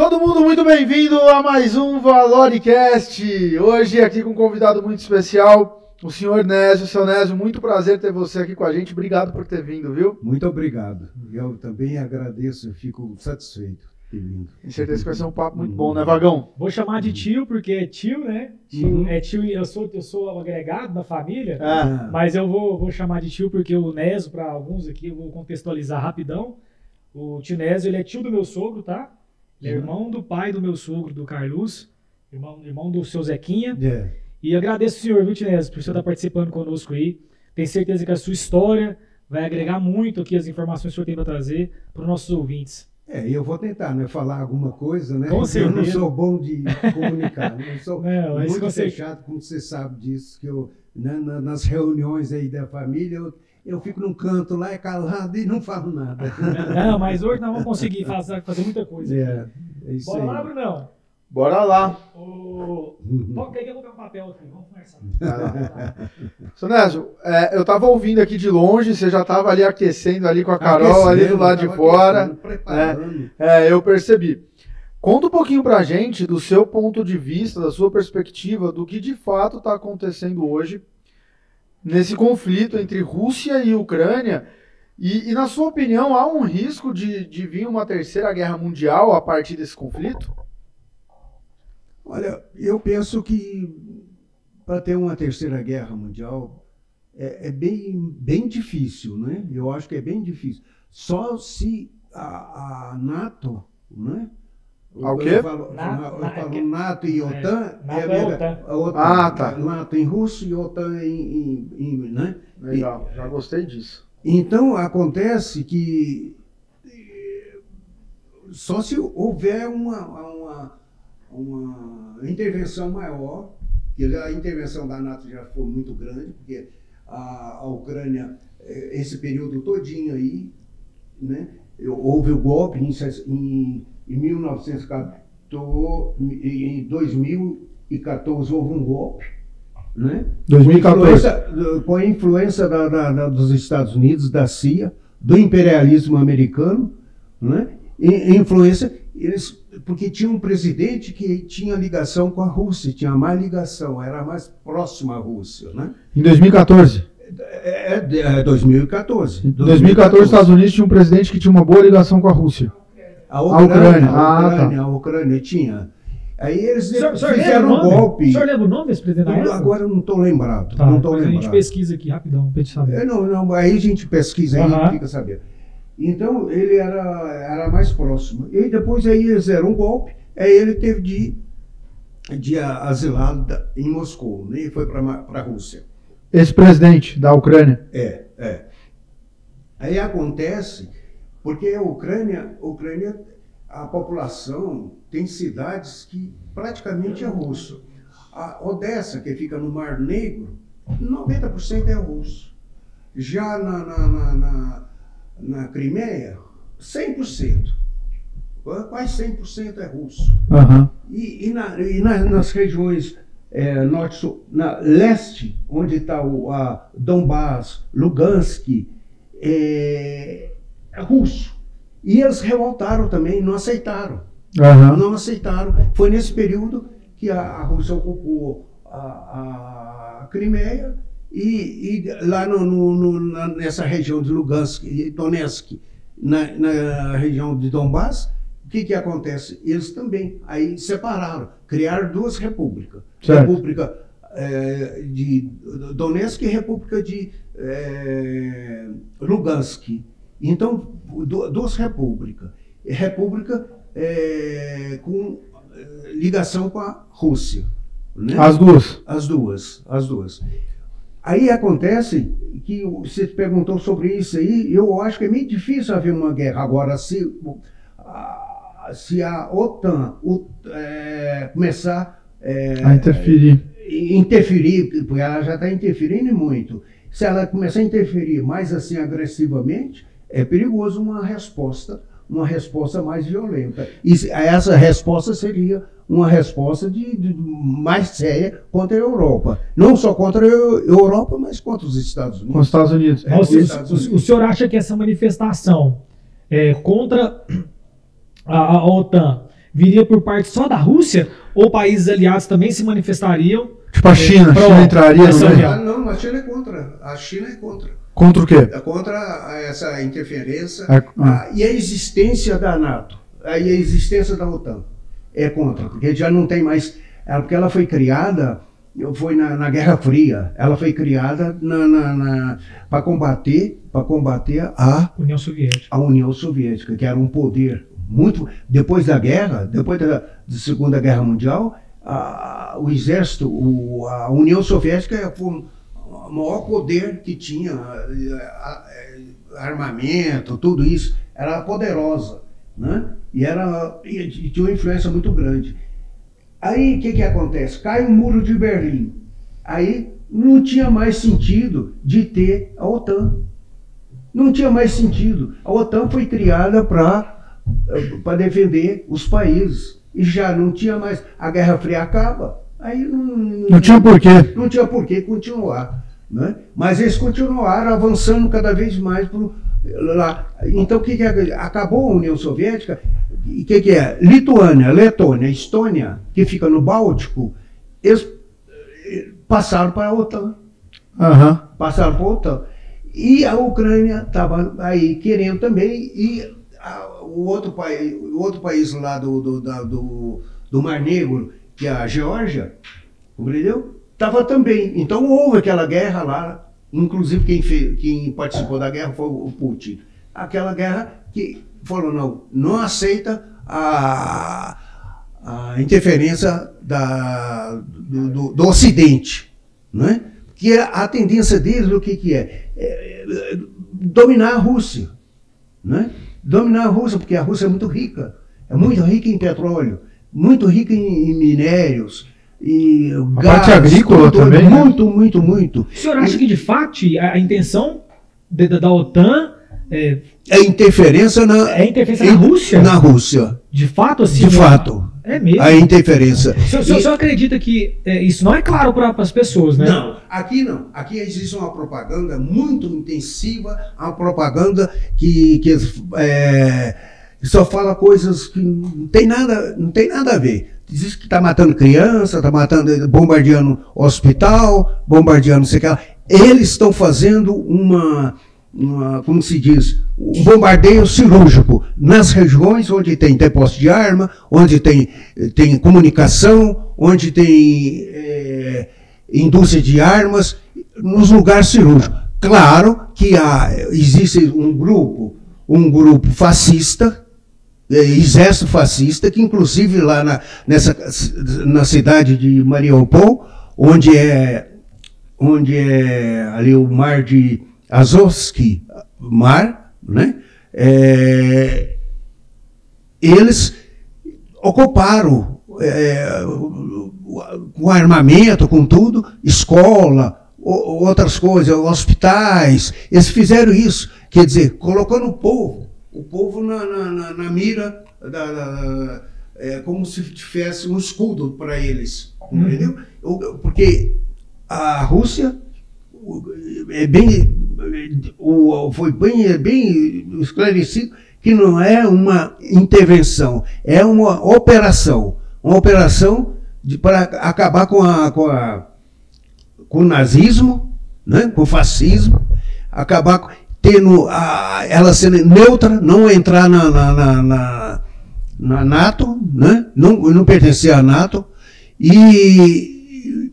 Todo mundo muito bem-vindo a mais um Valoricast. Hoje aqui com um convidado muito especial, o senhor Nésio. Seu Nésio, muito prazer ter você aqui com a gente. Obrigado por ter vindo, viu? Muito obrigado. Eu também agradeço, eu fico satisfeito. Tenho certeza que vai ser um papo muito bom, né, Vagão? Vou chamar de tio, porque é tio, né? Tio, Uhum. É tio, eu sou, eu sou agregado da família, Ah, mas eu vou, vou chamar de tio porque o Nésio, para alguns aqui, eu vou contextualizar rapidão. O tio Nésio, ele é tio do meu sogro, tá? Ele é irmão do pai do meu sogro, do Carlos, irmão, irmão do seu Zequinha. É. E agradeço o senhor, viu, Nésio, por você estar participando conosco aí. Tenho certeza que a sua história vai agregar muito aqui as informações que o senhor tem para trazer para os nossos ouvintes. É, eu vou tentar, né, falar alguma coisa, né? Com porque eu não certeza. sou bom de comunicar, né? eu sou Não, muito certeza. fechado, como você sabe disso, que eu, né, na- nas reuniões aí da família, eu, eu fico num canto lá, é calado e não falo nada. Não, mas hoje nós vamos conseguir fazer, fazer muita coisa. É, é isso Bora lá, aí. Brunão. bora lá. O... Toca aí que eu vou pegar um papel aqui. Vamos conversar. Seu Nésio, é, eu tava ouvindo aqui de longe, você já tava ali aquecendo ali com a Carol, ali do lado de fora. Preparando. É, eu percebi. Conta um pouquinho pra gente do seu ponto de vista, da sua perspectiva, do que de fato está acontecendo hoje nesse conflito entre Rússia e Ucrânia. E, e, na sua opinião, há um risco de, de vir uma terceira guerra mundial a partir desse conflito? Olha, eu penso que para ter uma terceira guerra mundial é, é bem, bem difícil, né? Eu acho que é bem difícil. Só se a, a NATO, né? A o quê? Eu falo, Na- eu na- falo NATO e OTAN. NATO a é OTAN. a OTAN. Ah, tá. NATO em russo e OTAN em, em- em- né? Legal, já gostei disso. Então acontece que só se houver uma, uma, uma intervenção maior, que a intervenção da NATO já foi muito grande, porque a, a Ucrânia, esse período todinho aí, né, houve o golpe em, em, em 1914, em 2014 houve um golpe, né? 2014. Com a influência- da- da- da- dos Estados Unidos, da CIA, do imperialismo americano, né? E, influência, eles, porque tinha um presidente que tinha ligação com a Rússia, tinha mais ligação, era mais próximo à Rússia, né? Em 2014. É, é, é 2014. Em 2014, os Estados Unidos tinha um presidente que tinha uma boa ligação com a Rússia. A Ucrânia, Ucrânia, a ah, Ucrânia, a Ucrânia tinha. Aí eles O senhor, o senhor fizeram um golpe. O senhor lembra o nome desse presidente da época? Agora eu não estou lembrado. Tá, não estou depois a lembrado. gente pesquisa aqui rapidão pra gente saber. É, não, não, aí a gente pesquisa aí Aham. e fica sabendo. Então ele era, era mais próximo. E depois aí eles deram um golpe, aí ele teve de, de asilar da- em Moscou, né? E foi para a Rússia. Esse presidente da Ucrânia. É, é. Aí acontece, porque a Ucrânia, a Ucrânia, a população tem cidades que praticamente é russo. A Odessa, que fica no Mar Negro, 90% é russo. Já na, na, na, na, na Crimeia, 100%. Quase 100% é russo. Aham. E, e na- e na- nas regiões é, norte, sul, na leste, onde está o a Donbass, Lugansk, é russo. E eles revoltaram também, não aceitaram. Aham. Não aceitaram. Foi nesse período que a, a Rússia ocupou a, a Crimeia e, e lá no, no- no- nessa região de Lugansk e Donetsk, na, na região de Donbass, o que, que acontece? Eles também aí separaram, criaram duas repúblicas. Certo. República eh, de Donetsk e República de eh, Lugansk. Então, du- duas repúblicas. República eh, com eh, ligação com a Rússia. Né? As duas. As duas, as duas. Aí acontece que você perguntou sobre isso aí, eu acho que é meio difícil haver uma guerra. Agora, se, a- se a OTAN o- é, começar é, A interferir. interferir, porque ela já está interferindo muito, se ela começar a interferir mais assim agressivamente, é perigoso uma resposta, uma resposta mais violenta. E essa resposta seria uma resposta de, de- mais séria contra a Europa. Não só contra a Eu- Europa, mas contra os Estados Com os Unidos. Estados Unidos. É, os o- Estados Unidos. o senhor acha que essa manifestação é, contra a, a OTAN viria por parte só da Rússia ou países aliados também se manifestariam? Tipo a China, a Pro- China entraria no meio. união. Ah, não, a China é contra. A China é contra. Contra o quê? É contra essa interferência Ah, ah, e a existência da NATO ah, e a existência da OTAN. É contra, porque já não tem mais. é, Porque ela foi criada, foi na, na Guerra Fria, ela foi criada para combater, para combater a União Soviética. a União Soviética, que era um poder muito. Depois da guerra, depois da, da Segunda Guerra Mundial, a- o exército, o- a União Soviética foi o maior poder que tinha, eh, eh, armamento, tudo isso, era poderosa, né? E, era, e tinha uma influência muito grande. Aí o que, que acontece? Cai o muro de Berlim. Aí não tinha mais sentido de ter a OTAN. Não tinha mais sentido. A OTAN foi criada para defender os países. E já não tinha mais. A Guerra Fria acaba. Aí não, Não tinha porquê. não tinha por que continuar. Né? Mas eles continuaram avançando cada vez mais pro, lá. Então, o que, que é? acabou a União Soviética? E o que, que é? Lituânia, Letônia, Estônia, que fica no Báltico, eles eh, passaram para a OTAN Aham. passaram para a OTAN. E a Ucrânia estava aí querendo também, e a- o, outro país, o outro país lá do, do, da- do, do Mar Negro, que a Geórgia, compreendeu? Estava também. Então houve aquela guerra lá, inclusive quem, fez, quem participou da guerra foi o Putin. Aquela guerra que falou, não, não aceita a, a interferência da, do, do, do Ocidente, né? que é a tendência deles, o que, que é? É, é, Dominar a Rússia. Né? Dominar a Rússia, porque a Rússia é muito rica. É muito rica em petróleo, muito rica em, em minérios. E A parte agrícola tudo, também, né? Muito, muito, muito. O senhor acha que, de fato, a, a intenção de- da, da OTAN é, É interferência na, é interferência na Rússia? Na Rússia, De fato, assim? de não- fato. É mesmo? A interferência. O senhor, senhor- o senhor acredita que é, isso não é claro para as pessoas, né? Não, aqui não. Aqui existe uma propaganda muito intensiva, uma propaganda que, que é, só fala coisas que não tem nada, não tem nada a ver. Diz que está matando criança, está matando, bombardeando hospital, bombardeando sei lá. Eles estão fazendo uma, uma, como se diz, um bombardeio cirúrgico nas regiões onde tem depósito de arma, onde tem, tem comunicação, onde tem é, indústria de armas, nos lugares cirúrgicos. Claro que há, existe um grupo, um grupo fascista, exército fascista, que inclusive lá na, nessa, na cidade de Mariupol, onde é, onde é ali o mar de Azovsky, mar, né? É, eles ocuparam é, com armamento, com tudo, escola, outras coisas, hospitais, eles fizeram isso, quer dizer, colocando o povo, o povo na, na- na- mira, da, da- é, como se tivesse um escudo para eles, entendeu? O- Porque a Rússia é bem, o- foi bem, bem esclarecido que não é uma intervenção, é uma operação, uma operação de- para acabar com, a, com, a, com o nazismo, né, com o fascismo, acabar com- tendo a, ela sendo neutra, não entrar na, na, na, na- na NATO, né, não, não pertencer à NATO, e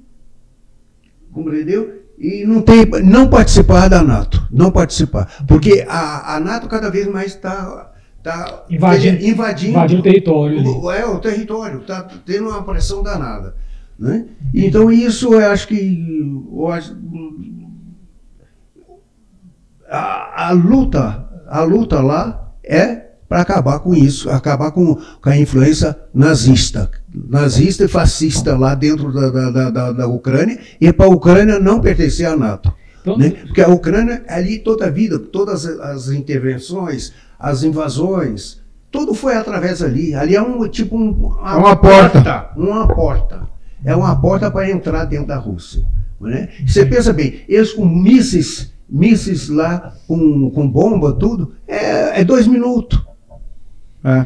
compreendeu? E não, tem, não participar da NATO, não participar. Porque a, a NATO cada vez mais está tá Invadindo- invadindo, Invadindo o território o, é, o território, está tendo uma pressão danada. Né? Então isso eu acho que eu acho- a, a luta, a luta lá é para acabar com isso, acabar com, com a influência nazista, nazista e fascista lá dentro da, da, da- da, Ucrânia, e para a Ucrânia não pertencer à NATO. Então, Né? Porque a Ucrânia, ali toda a vida, todas as intervenções, as invasões, tudo foi através ali. Ali é um tipo um, É uma porta. Uma porta. É uma porta para entrar dentro da Rússia. Né? Você pensa bem, eles com mísseis, mísseis lá, com, com bomba, tudo, é, é dois minutos. É.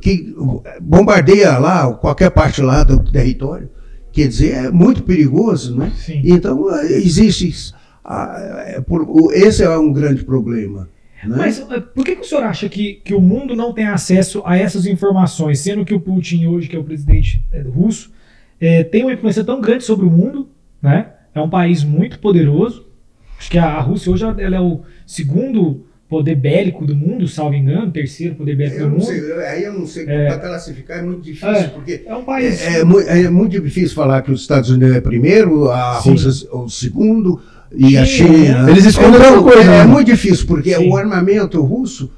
Que bombardeia lá, qualquer parte lá do território. Quer dizer, é muito perigoso, né? Sim. Então, existe. Ah, esse é um grande problema. Né? Mas eh, por que, que, o senhor acha que, que o mundo não tem acesso a essas informações, sendo que o Putin, hoje, que é o presidente russo, é, tem uma influência tão grande sobre o mundo, né? É um país muito poderoso. Acho que a, a Rússia hoje ela é o segundo poder bélico do mundo, salvo engano, terceiro poder bélico eu do mundo. Sei, aí eu não sei, é, para classificar é muito difícil, é, porque é, um país... É, é, é, muito difícil falar que os Estados Unidos é primeiro, a Sim. Rússia o segundo, e China, a China. Eles escondem então, coisa. É, né? é, muito difícil, porque Sim. o armamento russo,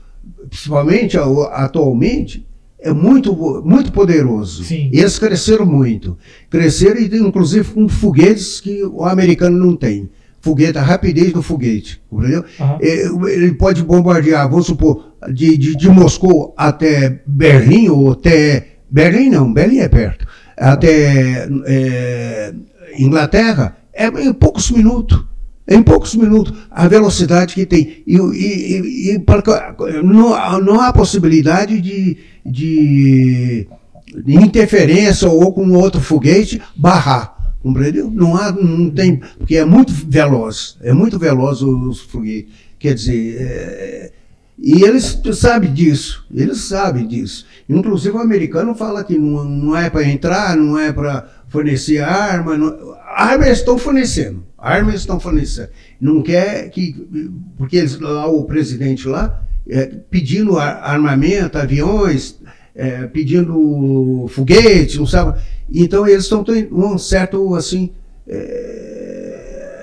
principalmente atualmente, é muito, muito poderoso. Sim. Eles cresceram muito. Cresceram, inclusive, com foguetes que o americano não tem foguete, a rapidez do foguete, entendeu? Uhum. Ele pode bombardear, vamos supor, de, de, de, Moscou até Berlim, ou até. Berlim não, Berlim é perto. Até é, Inglaterra, é em poucos minutos. É em poucos minutos a velocidade que tem. E, e, e não, não há possibilidade de, de, de interferência ou com outro foguete barrar. Compreendeu? Não há, não tem, porque é muito veloz, é muito veloz os foguetes. Quer dizer, é, e eles sabem disso, eles sabem disso. Inclusive o americano fala que não, não é para entrar, não é para fornecer arma. Não, estão fornecendo, armas estão fornecendo. Não quer que, porque eles, lá o presidente lá, é, pedindo armamento, aviões, é, pedindo foguete, não sabe. Então eles estão tendo um certo assim é,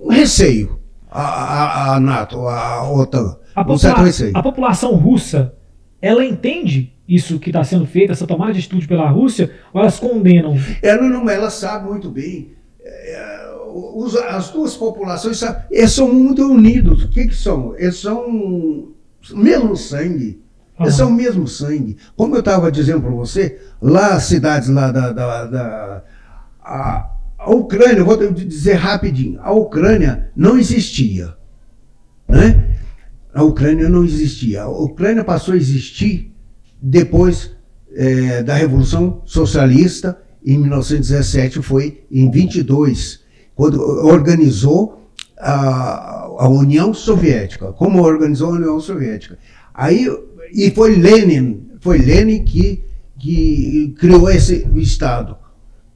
um receio a, a, a, NATO, a OTAN. A, um certo receio. a população russa, ela entende isso que está sendo feito, essa tomada de atitude pela Rússia, ou elas condenam? Ela não, ela sabe muito bem. É, as duas populações eles são muito unidos. O que, que são? Eles são mesmo sangue. Uhum. São o mesmo sangue. Como eu estava dizendo para você, lá as cidades lá da, da, da a, a Ucrânia, vou dizer rapidinho, a Ucrânia não existia. Né? A Ucrânia não existia. A Ucrânia passou a existir depois é, da Revolução Socialista, em 1917, foi em 22, quando organizou a, a União Soviética. Como organizou a União Soviética? Aí e foi Lenin, foi Lenin que, que criou esse Estado.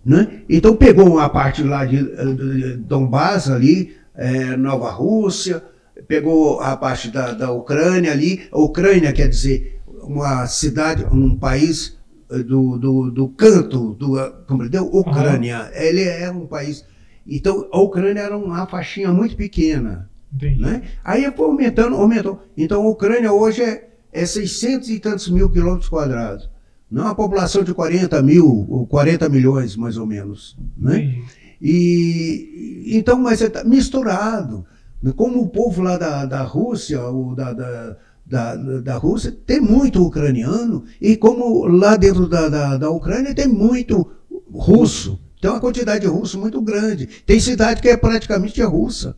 Né? Então pegou a parte lá de, de Donbass ali, é, Nova Rússia, pegou a parte da, da Ucrânia ali. A Ucrânia quer dizer uma cidade, um país eh, do, do, do canto, do, compreendeu? Ucrânia. Uhum. Ele é um país. Então a Ucrânia era uma faixinha muito pequena. Né? Aí foi aumentando, aumentou. Então a Ucrânia hoje é é 600 e tantos mil quilômetros quadrados. Não é uma população de 40 mil, ou 40 milhões, mais ou menos. Né? E, então, mas é misturado. Como o povo lá da, da Rússia, ou da, da, da, da Rússia, tem muito ucraniano, e como lá dentro da, da, da Ucrânia tem muito russo. Tem uma quantidade de russo muito grande. Tem cidade que é praticamente russa.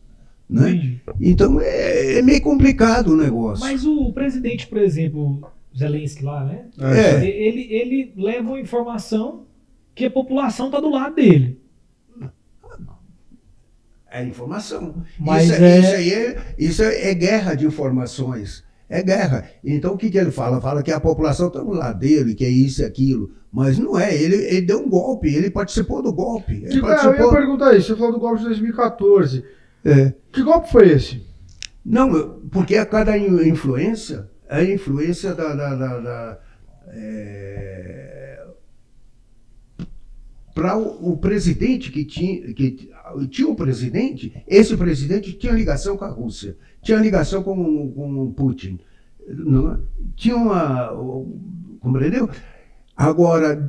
Né? Então é, é, meio complicado o negócio. Mas o presidente, por exemplo, Zelensky lá, né? É. Ele, ele leva uma informação que a população está do lado dele. É informação. Mas isso, é... isso aí é, isso é guerra de informações. É guerra. Então o que, que ele fala? Fala que a população está do lado dele, que é isso e aquilo. Mas não é, ele, ele deu um golpe, ele participou do golpe. Ele tipo, participou... Eu ia perguntar isso, você falou do golpe de 2014. É. Que golpe foi esse? Não, porque a cada influência, a influência da. da, da, da é, para o, o, presidente que tinha, que tinha um presidente, esse presidente tinha ligação com a Rússia, tinha ligação com, com o Putin. Não, é? tinha uma. Compreendeu? Agora,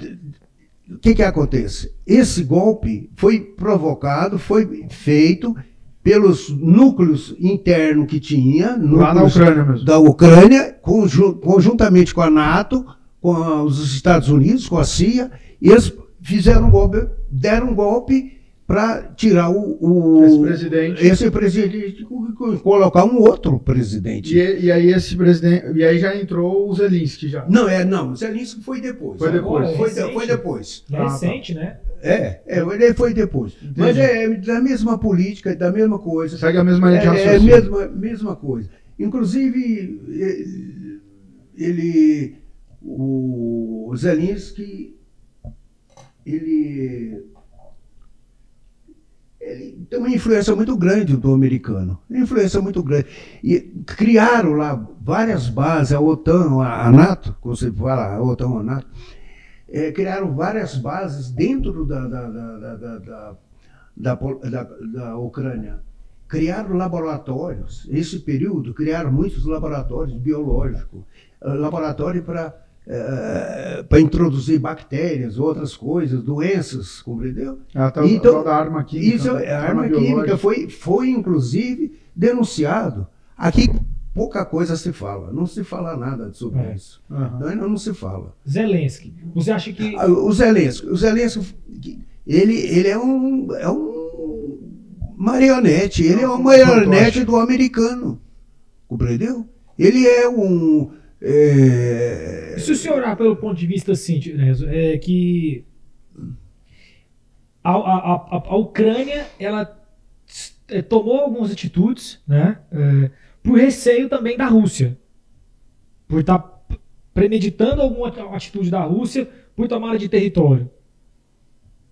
o que, que acontece? Esse golpe foi provocado, foi feito pelos núcleos internos que tinha, lá na Ucrânia mesmo. da Ucrânia, conjuntamente com a NATO, com os Estados Unidos, com a CIA, e eles fizeram um golpe, deram um golpe para tirar o, o- Esse presidente. esse presidente colocar um outro presidente. E, e aí esse presidente. E aí já entrou o Zelinski já. Não, é, não, Zelensky foi depois. Foi depois. Foi, Recente. foi depois. É Ah, tá. recente, né? É, é, ele foi depois. Mas é da mesma política, da mesma coisa. Segue a mesma linha de É, é a raciocínio. mesma, mesma coisa. Inclusive, ele, o Zelensky, ele, ele tem uma influência muito grande do americano. Uma influência muito grande. E criaram lá várias bases, a OTAN, a, a NATO, como você fala, a OTAN, a NATO, eh, criaram várias bases dentro da, da, da, da, da, Ucrânia criaram laboratórios. Esse período criaram muitos laboratórios biológicos, eh, laboratório para para introduzir bactérias, outras coisas, doenças, compreendeu? Ah, tá, Então, tal da arma química. Isso, né? é arma química biológica. foi, foi inclusive denunciado. Aqui pouca coisa se fala, não se fala nada sobre É. isso. Aham. Não, não, não se fala. Zelensky. Você acha que. Ah, O Zelensky, o Zelensky, ele, ele é um, é um marionete, ele é uma marionete do americano, compreendeu? Ele é um é, Se o senhor olhar pelo ponto de vista assim, Tineso, é que a, a, a, a Ucrânia ela eh, tomou algumas atitudes, né, é, por receio também da Rússia, por estar premeditando alguma atitude da Rússia por tomada de território.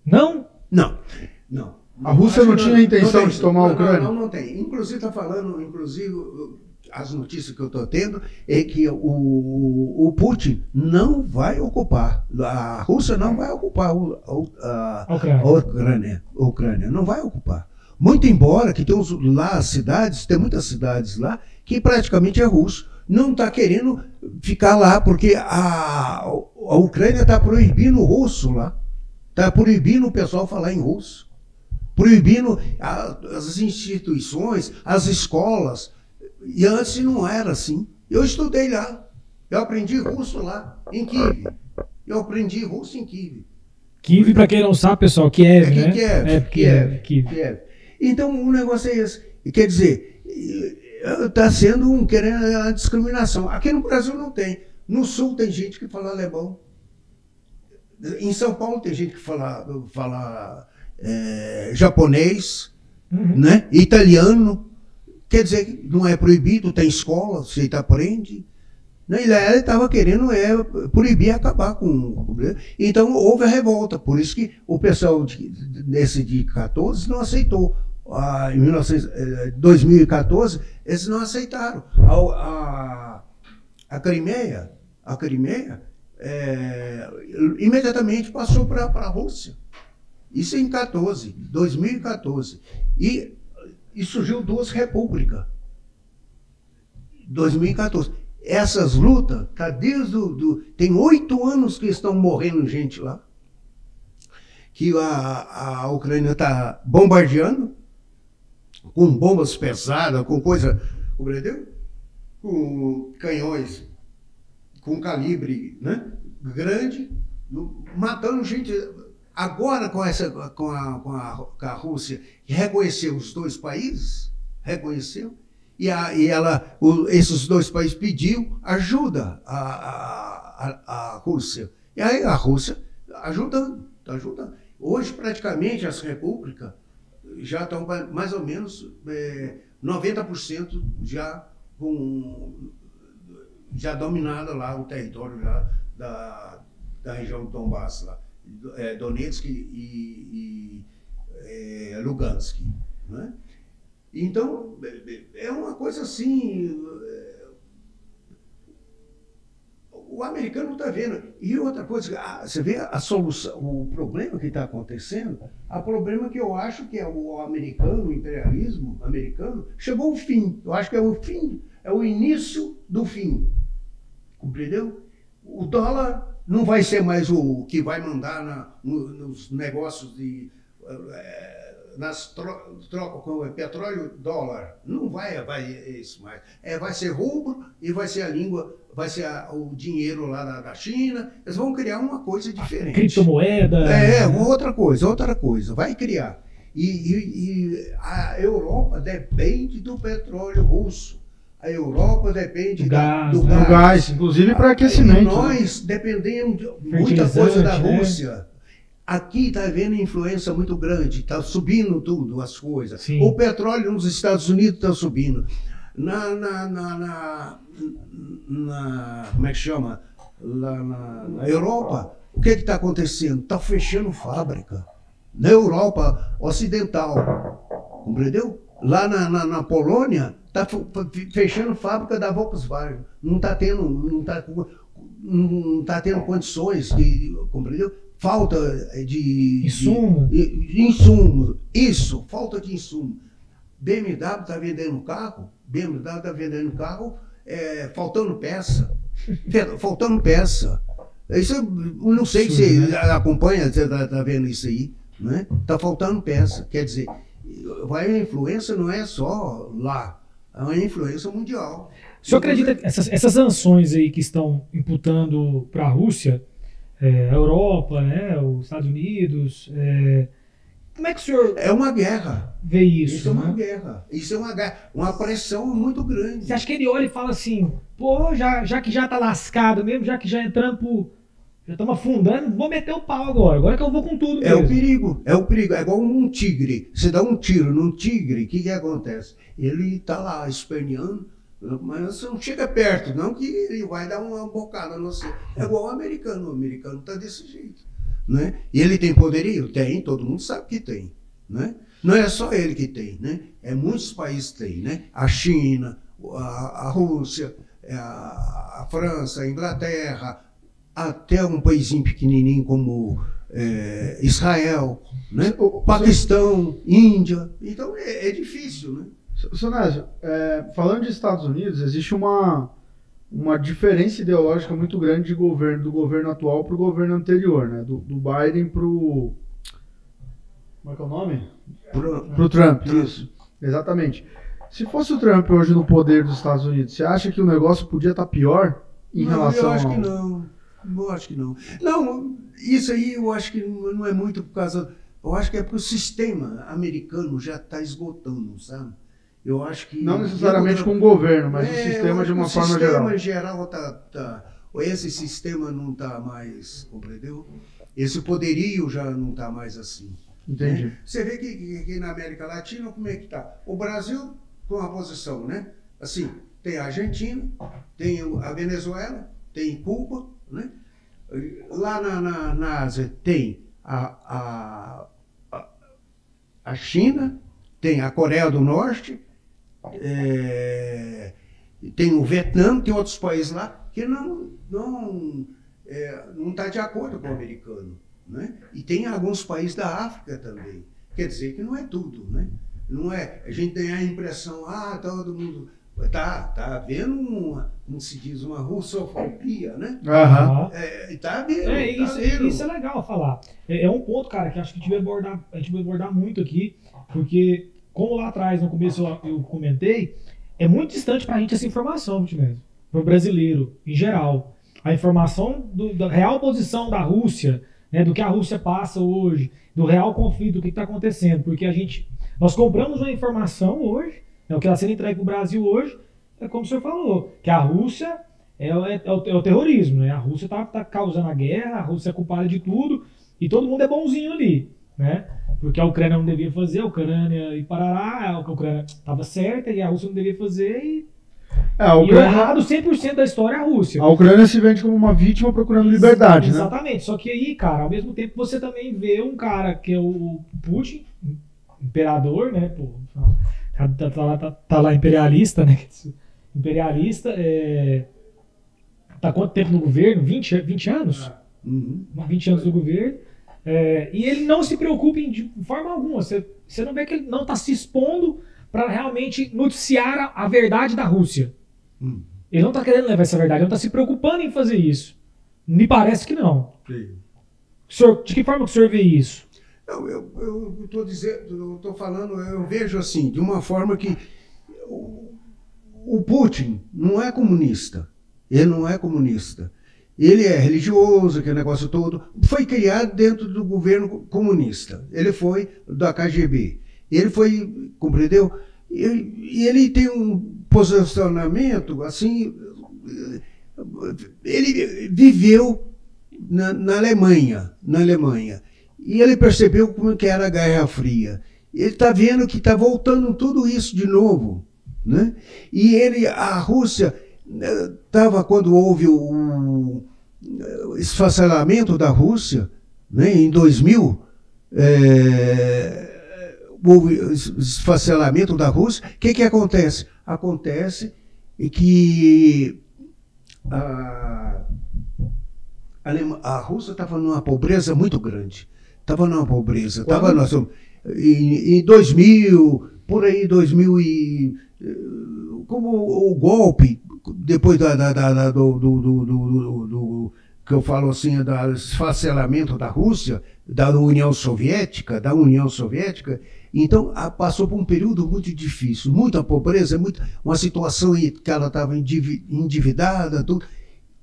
Não? Não, não. A Rússia não que tinha intenção tem. de tomar a Não, Ucrânia? Não, não, não tem. Inclusive está falando, inclusive as notícias que eu estou tendo é que o, o Putin não vai ocupar, a Rússia não vai ocupar o- o- a, A Ucrânia. a Ucrânia, a Ucrânia não vai ocupar. Muito embora que tem os- lá as cidades, tem muitas cidades lá que praticamente é russo. Não está querendo ficar lá porque a, a Ucrânia está proibindo o russo lá. Está proibindo o pessoal falar em russo. Proibindo a- as instituições, as escolas. E antes não era assim. Eu estudei lá. Eu aprendi russo lá, em Kiev. Eu aprendi russo em Kiev. Kiev, pra quem não sabe, pessoal, Kiev, É né? Kiev, é, Kiev, Kiev. Kiev. Então o negócio é esse. E Quer dizer, está sendo um, querendo a discriminação. Aqui no Brasil não tem. No sul tem gente que fala alemão. Em São Paulo tem gente que fala, fala é, japonês, Uhum. né? italiano. Quer dizer, não é proibido, tem escola, você aprende. Né? E lá ele estava querendo é, proibir acabar com. Então houve a revolta. Por isso que o pessoal de, nesse de 14 não aceitou. Ah, em 19, eh, 2014, eles não aceitaram. A, a, a Crimeia, a Crimeia eh, imediatamente passou para a Rússia. Isso em 14, 2014. E, e surgiu duas repúblicas. 2014. Essas lutas, tá desde o, do, tem oito anos que estão morrendo gente lá. Que a, a Ucrânia está bombardeando com bombas pesadas, com coisa, compreendeu? Com canhões com calibre né? grande, matando gente. Agora, com, essa, com, a, com, a, com a Rússia, reconheceu os dois países, reconheceu, e, a, e ela, o- esses dois países pediu ajuda à, à- à Rússia. E aí a Rússia ajudando, está ajudando. Hoje, praticamente, as repúblicas já estão mais ou menos é, 90% já com já dominada lá o território já da, da região do Donbass lá, é, Donetsk e, e é, Lugansk, né? Então é- é uma coisa assim é, o americano está vendo. E outra coisa, você vê a solução, o problema que está acontecendo, o problema que eu acho que é o americano, o imperialismo americano, chegou ao fim. Eu acho que é o fim, é o início do fim. Compreendeu? O dólar não vai ser mais o que vai mandar na- no- nos negócios de. eh, nas tro- trocas com o petróleo, dólar. Não vai, vai isso mais. É, vai ser rubro e vai ser a língua, vai ser a- o dinheiro lá da, da China. Eles vão criar uma coisa diferente. Criptomoeda. É, outra coisa, outra coisa. Vai criar. E, e, e a Europa depende do petróleo russo. A Europa depende Do da- gás, do né? Gás. gás, inclusive para aquecimento. E né? nós dependemos de muita coisa da né? Aqui está havendo influência muito grande, está subindo tudo, as coisas. Sim. O petróleo nos Estados Unidos está subindo. Na, na, na, na, na- Como é que chama? Lá na, na Europa, o que está acontecendo? Está fechando fábrica. Na Europa Ocidental. Compreendeu? Lá na, na, na Polônia, está fechando fábrica da Volkswagen. Não está tendo. Não tá, não tá tendo condições de. Compreendeu? Falta de. Insumo. De, de insumo. Isso, falta de insumo. BMW está vendendo carro, BMW está vendendo carro é, faltando peça. Faltando peça. Isso eu não sei se você acompanha, você está vendo isso aí. Né? Tá faltando peça. Quer dizer, vai, a influência não é só lá, é uma influência mundial. O senhor acredita que essas, essas sanções aí que estão imputando para a Rússia, é, a Europa, né, os Estados Unidos, é, como é que o senhor É uma guerra. vê isso? Isso, é uma né? guerra. Isso é uma guerra. Uma pressão muito grande. Você acha que ele olha e fala assim, pô, já, já que já tá lascado mesmo, já que já entramos pro. Já estamos afundando, vou meter o pau agora. Agora que eu vou com tudo É o mesmo. perigo, é o perigo. É igual um tigre. Você dá um tiro num tigre, o que, que acontece? Ele está lá esperneando, mas você não chega perto, não, que ele vai dar uma bocada no você. É igual o americano. O americano está desse jeito. Né? E ele tem poderio? Tem, todo mundo sabe que tem. Né? Não é só ele que tem, né? É muitos países que tem, né? A China, a, a Rússia, é, a, a França, a Inglaterra, até um paísinho pequenininho como é, Israel, né? O- Paquistão, Índia. Então é, é difícil, né? Seu Nésio, é, falando de Estados Unidos, existe uma, uma diferença ideológica muito grande de governo, do governo atual para o governo anterior, né? Do, do Biden para o. Como é que é o nome? Pro- Para o Trump, Trump. isso. Exatamente. Se fosse o Trump hoje no poder dos Estados Unidos, você acha que o negócio podia estar pior em não, relação eu acho ao... que não. Eu acho que não. Não, isso aí eu acho que não é muito por causa. Eu acho que é porque o sistema americano já está esgotando, sabe? Eu acho que. Não necessariamente com o governo, mas o É, eu sistema de uma o forma sistema geral. em geral tá, tá- esse sistema não está mais, compreendeu? Esse poderio já não está mais assim. Entendi. né? Você vê que, que- que na América Latina como é que está? O Brasil com a posição, né? Assim, tem a Argentina, tem o- a Venezuela, tem Cuba, né? Lá na, na, na Ásia tem a, a, a China, tem a Coreia do Norte, é, tem o Vietnã, tem outros países lá que não não é, não está de acordo com o americano, né? E tem alguns países da África também. Quer dizer que não é tudo, né? Não é. A gente tem a impressão, ah, todo mundo tá tá havendo uma, como se diz, uma russofobia, né? Aham. É, tá havendo, É, tá isso, havendo. isso é legal falar. É, é um ponto, cara, que acho que a gente vai abordar, a gente vai abordar muito aqui, porque, como lá atrás, no começo eu, eu comentei, é muito distante pra gente essa informação, Vitinésio. Pro brasileiro, em geral. A informação do- da real posição da Rússia, né, do que a Rússia passa hoje, do real conflito, do que está acontecendo. Porque a gente. Nós compramos uma informação hoje, né, o que está sendo entregue para o Brasil hoje, é como o senhor falou, que a Rússia é, o- é o, é o terrorismo, né? A Rússia está tá causando a guerra, a Rússia é culpada de tudo, e todo mundo é bonzinho ali, né? Porque a Ucrânia não devia fazer, a Ucrânia e parará, a Ucrânia estava certa e a Rússia não devia fazer, e, É, a e o Ucrânia, errado 100% da história é a Rússia. a Ucrânia se vende como uma vítima procurando liberdade, né? Exatamente. Só que aí, cara, ao mesmo tempo você também vê um cara que é o Putin, imperador, né? Pô, tá, tá- tá lá, tá- tá lá imperialista, né? Imperialista, é... tá quanto tempo no governo? 20, 20 anos? Uhum. 20 anos do governo. É, e ele não se preocupa em, de forma alguma. Você, você não vê que ele não está se expondo para realmente noticiar a, a verdade da Rússia. Uhum. Ele não está querendo levar essa verdade, ele não está se preocupando em fazer isso. Me parece que não. Senhor, de que forma que o senhor vê isso? Não, eu estou dizendo, eu estou falando, eu vejo assim, de uma forma que o, o Putin não é comunista. Ele não é comunista. Ele é religioso, aquele negócio todo. Foi criado dentro do governo comunista. Ele foi da KGB. Ele foi, compreendeu? E ele tem um posicionamento assim. Ele viveu na, na Alemanha, na Alemanha. E ele percebeu como que era a Guerra Fria. Ele está vendo que está voltando tudo isso de novo. Né? E ele, a Rússia, estava quando houve o esfacelamento da Rússia, né, em 2000, é, houve esfacelamento da Rússia, o que, que acontece? Acontece que a, a, a Rússia estava numa pobreza muito grande. Estava numa pobreza. Tava, nós, em, em 2000, por aí, 2000 e. Como o golpe depois da, da, da, do, do, do, do, que eu falo assim, do esfacelamento da Rússia, da União Soviética, da União Soviética, então passou por um período muito difícil, muita pobreza, muito, uma situação em que ela estava endividada, tudo.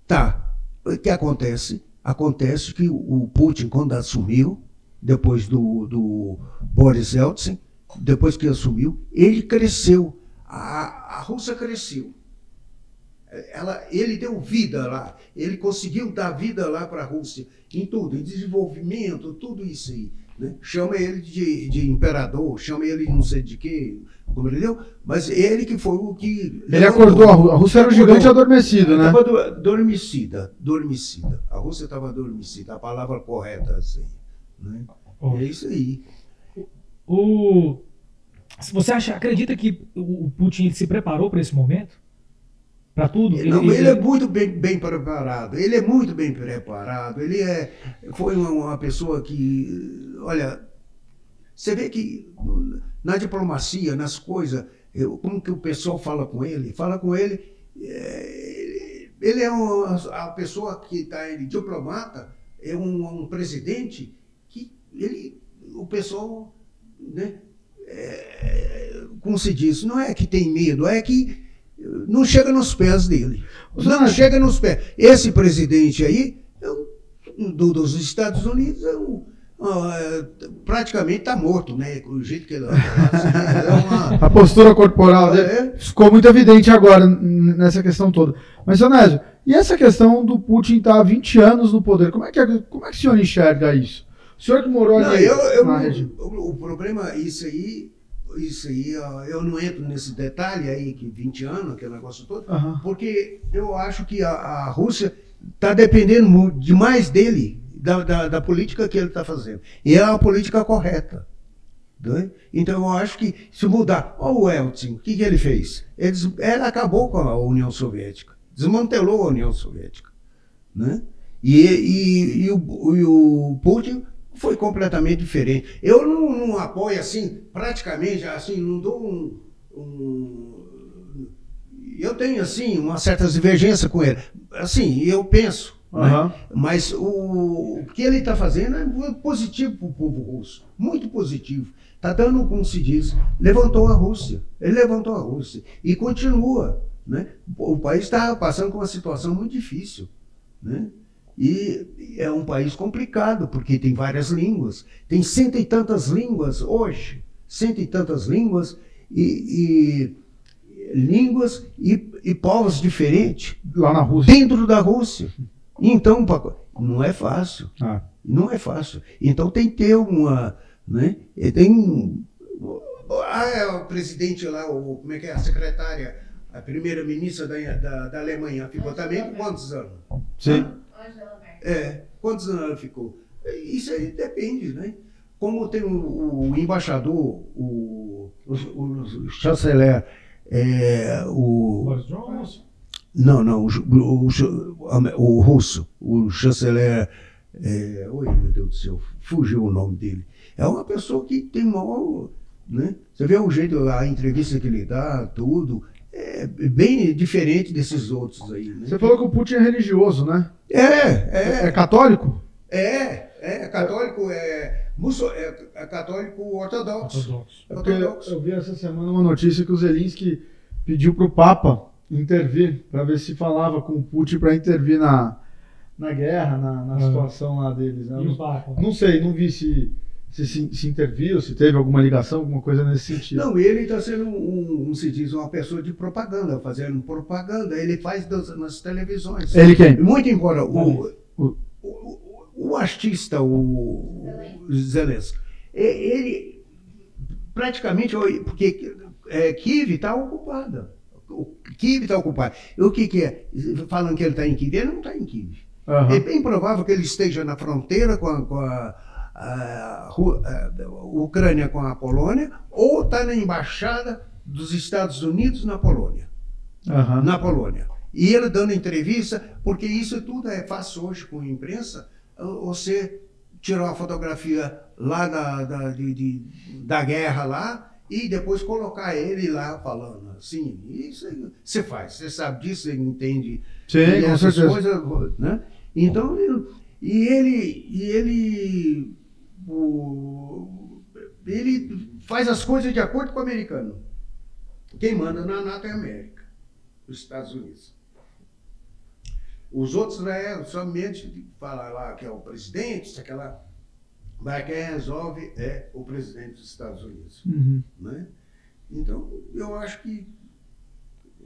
Tá, o que acontece? Acontece que o Putin, quando assumiu, depois do, do Boris Yeltsin, depois que assumiu, ele cresceu. A, a Rússia cresceu ela, ele deu vida lá, ele conseguiu dar vida lá para a Rússia, em tudo, em desenvolvimento, tudo isso aí. Né? Chama ele de, de imperador, chama ele de não sei de quê, compreendeu? Mas ele que foi o que. Ele acordou, a Rússia era um gigante adormecido, né? Estava adormecida, adormecida. A Rússia estava adormecida, a palavra correta assim. Né? Oh. É isso aí. O, você acha, acredita que o Putin se preparou para esse momento? Para tudo? Ele, não, ele, é muito bem, bem, preparado. Ele é muito bem preparado. Ele é, foi uma, uma, pessoa que, olha, você vê que na diplomacia, nas coisas, eu, como que o pessoal fala com ele? Fala com ele. É, ele é uma, a pessoa que está ele diplomata, é um, um, presidente que ele, o pessoal, né? É, como se diz, não é que tem medo, é que não chega nos pés dele. Não chega nos pés. Esse presidente aí, do, dos Estados Unidos, é um, uh, praticamente está morto, né? O jeito que ele. Assim, é uma... A postura corporal dele é. ficou muito evidente agora nessa questão toda. Mas, Onésio, e essa questão do Putin estar tá há 20 anos no poder? Como é que, é, como é que o senhor enxerga isso? O senhor que morou ali eu, eu, na região. O, o problema, isso aí, isso aí, eu não entro nesse detalhe aí, que 20 anos, aquele negócio todo, uhum. porque eu acho que a, a Rússia está dependendo demais dele, da, da, da, política que ele está fazendo. E é a política correta. Né? Então eu acho que se mudar. Olha o Eltsin, o que, que ele fez? Ele, ele acabou com a União Soviética, desmantelou a União Soviética. Né? E, e, e, o, e o Putin foi completamente diferente. Eu não, não apoio assim, praticamente, assim, não dou um, um, Eu tenho, assim, uma certa divergência com ele. Assim, eu penso. Uhum. Né? Mas o, o que ele está fazendo é positivo para o povo russo. Muito positivo. Está dando, como se diz, levantou a Rússia. Ele levantou a Rússia. E continua. Né? O país está passando por uma situação muito difícil. Né? E é um país complicado, porque tem várias línguas. Tem cento e tantas línguas hoje, cento e tantas línguas, e, e línguas e, e, povos diferentes. Lá na Rússia. Dentro da Rússia. Então, não é fácil. Ah. Não é fácil. Então tem que ter uma. Né? Tem. Ah, é o presidente lá, o, como é que é? A secretária, a primeira-ministra da, da, da Alemanha, ficou também com quantos anos? Sim. Ah? É, quantos anos ela ficou? Isso aí depende, né? Como tem o, o embaixador, o, o, o chanceler, é, o. Não, não, o, o, o, russo, o chanceler. É, oi, meu Deus do céu, fugiu o nome dele. É uma pessoa que tem maior. Né? Você vê o jeito, a entrevista que ele dá, tudo é bem diferente desses outros aí. Né? Você falou que o Putin é religioso, né? É, é. É católico? É, é católico, é, muçul, é, é católico ortodoxo. Ortodoxo. É ortodoxo. Eu vi essa semana uma notícia que o Zelensky pediu para o Papa intervir, para ver se falava com o Putin para intervir na, na guerra, na, na situação lá deles. Né? E barcos? Não sei, não vi se, se, se, se interviu, se teve alguma ligação, alguma coisa nesse sentido. Não, ele está sendo um, um, se diz, uma pessoa de propaganda, fazendo propaganda. Ele faz das- nas televisões. Ele quem? Muito embora o, O- o, o, artista, o Zelensky, ele praticamente, porque é, Kiev está ocupada. O Kiev está ocupada. E o que, que é? Falando que ele está em Kiev, ele não está em Kiev. Aham. É bem provável que ele esteja na fronteira com a, com a- a a Ucrânia com a Polônia, ou está na embaixada dos Estados Unidos na Polônia Aham. na Polônia. E ele dando entrevista, porque isso tudo é fácil hoje com a imprensa, você tirar uma fotografia lá da, da, de- de- da guerra lá e depois colocar ele lá falando assim. Isso você faz, você sabe disso, você entende Sim, e com essas coisas, né? Então, e ele, e ele, o- ele faz as coisas de acordo com o americano. Quem manda na NATO é a América, os Estados Unidos. Os outros né, somente falar lá que é o presidente, isso, aquela, mas quem resolve é o presidente dos Estados Unidos, Uhum. né? Então, eu acho que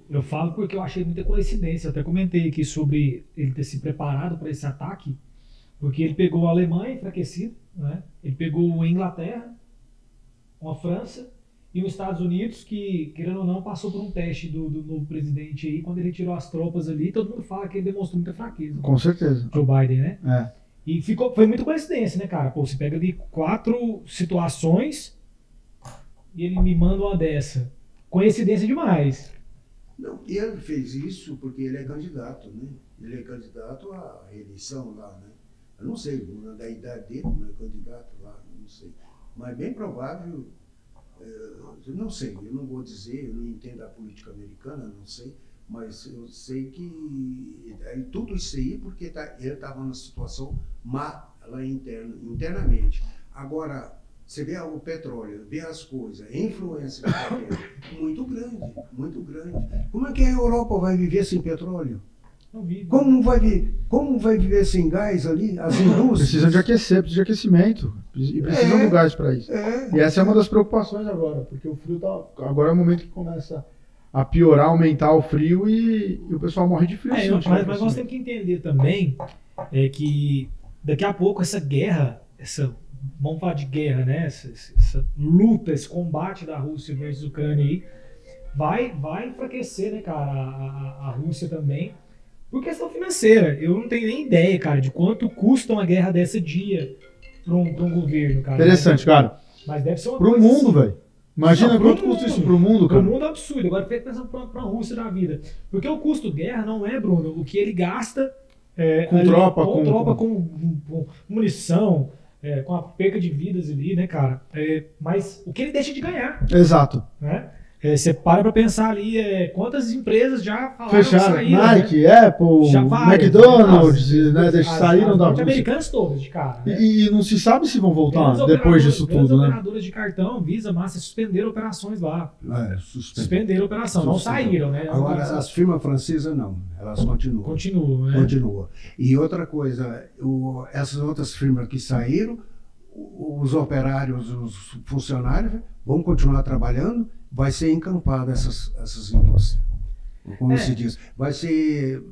Eu falo porque eu achei muita coincidência. Eu até comentei aqui sobre ele ter se preparado para esse ataque, porque ele pegou a Alemanha enfraquecida, né? ele pegou a Inglaterra, a França e os Estados Unidos, que, querendo ou não, passou por um teste do, do novo presidente aí, quando ele tirou as tropas ali, todo mundo fala que ele demonstrou muita fraqueza. Com certeza. Joe Biden, né? É. E ficou, foi muita coincidência, né, cara? Pô, você pega ali quatro situações e ele me manda uma dessa. Coincidência demais. Não, e ele fez isso porque ele é candidato, né? Ele é candidato à reeleição lá, né? Eu não sei, da idade dele, não é candidato lá, não sei. Mas bem provável, eh, eu não sei, eu não vou dizer, eu não entendo a política americana, não sei, mas eu sei que é tudo isso aí porque tá- ele estava numa situação má lá interna, internamente. Agora, você vê o petróleo, vê as coisas, a influência está tendo, muito grande, muito grande. Como é que a Europa vai viver sem petróleo? Como vai, vi- como vai viver sem gás ali? As indústrias? Precisam de aquecer, precisam de aquecimento. E precisam É. do gás para isso. É. E essa é uma das preocupações agora, porque o frio tá. Agora é o momento que começa a piorar, aumentar o frio e, e o pessoal morre de frio. É, não tiver mas, mas nós temos que entender também é que daqui a pouco essa guerra, essa vamos falar de guerra, né? Essa, essa luta, esse combate da Rússia versus Ucrânia aí, vai, vai enfraquecer, né, cara, a, a- a Rússia também. Por questão financeira. Eu não tenho nem ideia, cara, de quanto custa uma guerra dessa dia para um, pra um governo, cara. Interessante, cara. Mas deve ser uma Pro mundo, assim, velho. Imagina Não, pro quanto custa mundo. isso pro mundo, o cara. mundo é um absurdo. Agora fica pensando pra, pra Rússia da vida. Porque o custo de guerra não é, Bruno, o que ele gasta é, Com tropa, com, com- tropa, com, com munição, é, com a perca de vidas ali, né, cara? É, mas o que ele deixa de ganhar, Exato. né? É, Você para pra pensar ali é, quantas empresas já falaram Fecharam. saíram, Nike, né? Apple, Já várias, McDonald's, as- né? deixa- as- saíram as da Rússia. norte-americanas todas de cara, né? E, e não se sabe se vão voltar depois disso tudo, né? operadoras de cartão, Visa, Massa, suspenderam operações lá. É. Suspenderam a operação, não Suspenderam. saíram, né? Agora, as firmas francesas não, elas continuam. Continuam, né? Continua. E outra coisa, o- essas outras firmas que saíram, os operários, os funcionários vão continuar trabalhando, vai ser encampado essas, essas indústrias. Como É. se diz. Vai ser.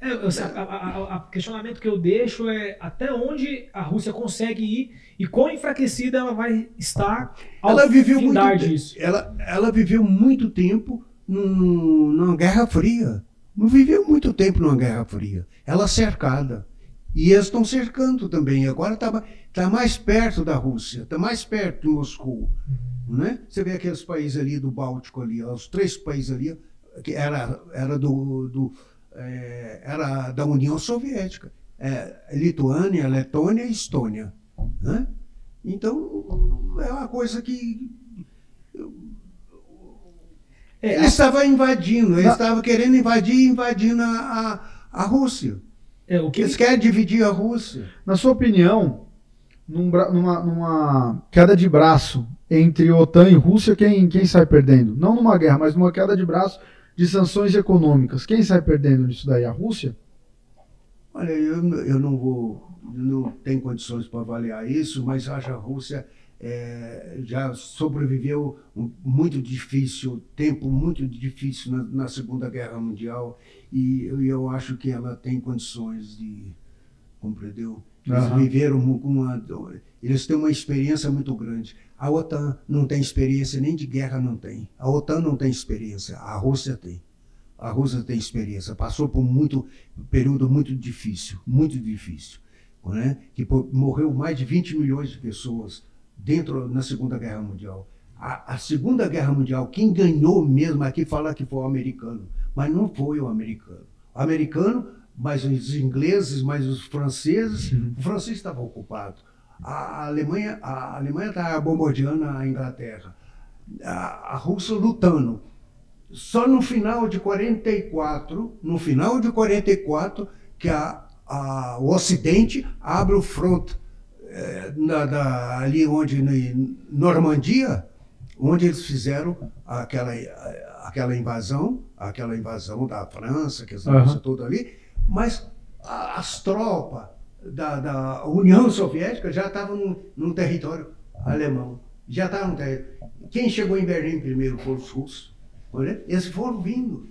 É, a- a questionamento que eu deixo é até onde a Rússia consegue ir e quão enfraquecida ela vai estar ao Ela viveu muito disso. Ela, ela viveu muito tempo num- numa Guerra Fria. Não viveu muito tempo numa Guerra Fria. Ela cercada. E eles estão cercando também. Agora está tá mais perto da Rússia, está mais perto de Moscou. Né? Você vê aqueles países ali do Báltico ali, ó, os três países ali, que era, era, do, do, eh, era da União Soviética. É, Lituânia, Letônia e Estônia. Né? Então, é uma coisa que É, ele estava invadindo, ele estava querendo invadir, invadindo a, a, a Rússia. É, o que Eles querem dividir a Rússia. Na sua opinião, num bra- numa, numa queda de braço entre OTAN e Rússia, quem, quem sai perdendo? Não numa guerra, mas numa queda de braço de sanções econômicas. Quem sai perdendo nisso daí? A Rússia? Olha, eu, eu não vou, não tenho condições para avaliar isso, mas acho que a Rússia é, já sobreviveu um muito difícil, tempo muito difícil na, na Segunda Guerra Mundial e eu, eu, acho que ela tem condições de, compreendeu? Eles uhum. viveram uma, eles têm uma experiência muito grande. A OTAN não tem experiência nem de guerra, não tem. A OTAN não tem experiência, a Rússia tem. A Rússia tem experiência, passou por muito período muito difícil, muito difícil, né? Que morreu mais de 20 milhões de pessoas dentro na Segunda Guerra Mundial. A, a, Segunda Guerra Mundial, quem ganhou mesmo aqui fala que foi o americano, mas não foi o americano. O americano, mas os ingleses, mas os franceses, uhum. o francês estava ocupado. A Alemanha a Alemanha estava bombardeando a Inglaterra. A, a Rússia lutando. Só no final de 44, no final de 44, que a, a, o Ocidente abre o front é, na, da, ali onde, na Normandia, onde eles fizeram aquela, aquela invasão, aquela invasão da França, que uhum. toda ali, mas a, as tropas da, da, União Soviética já estavam num, território alemão. Já estavam no território. Quem chegou em Berlim primeiro foram os russos. Olha, eles foram vindo.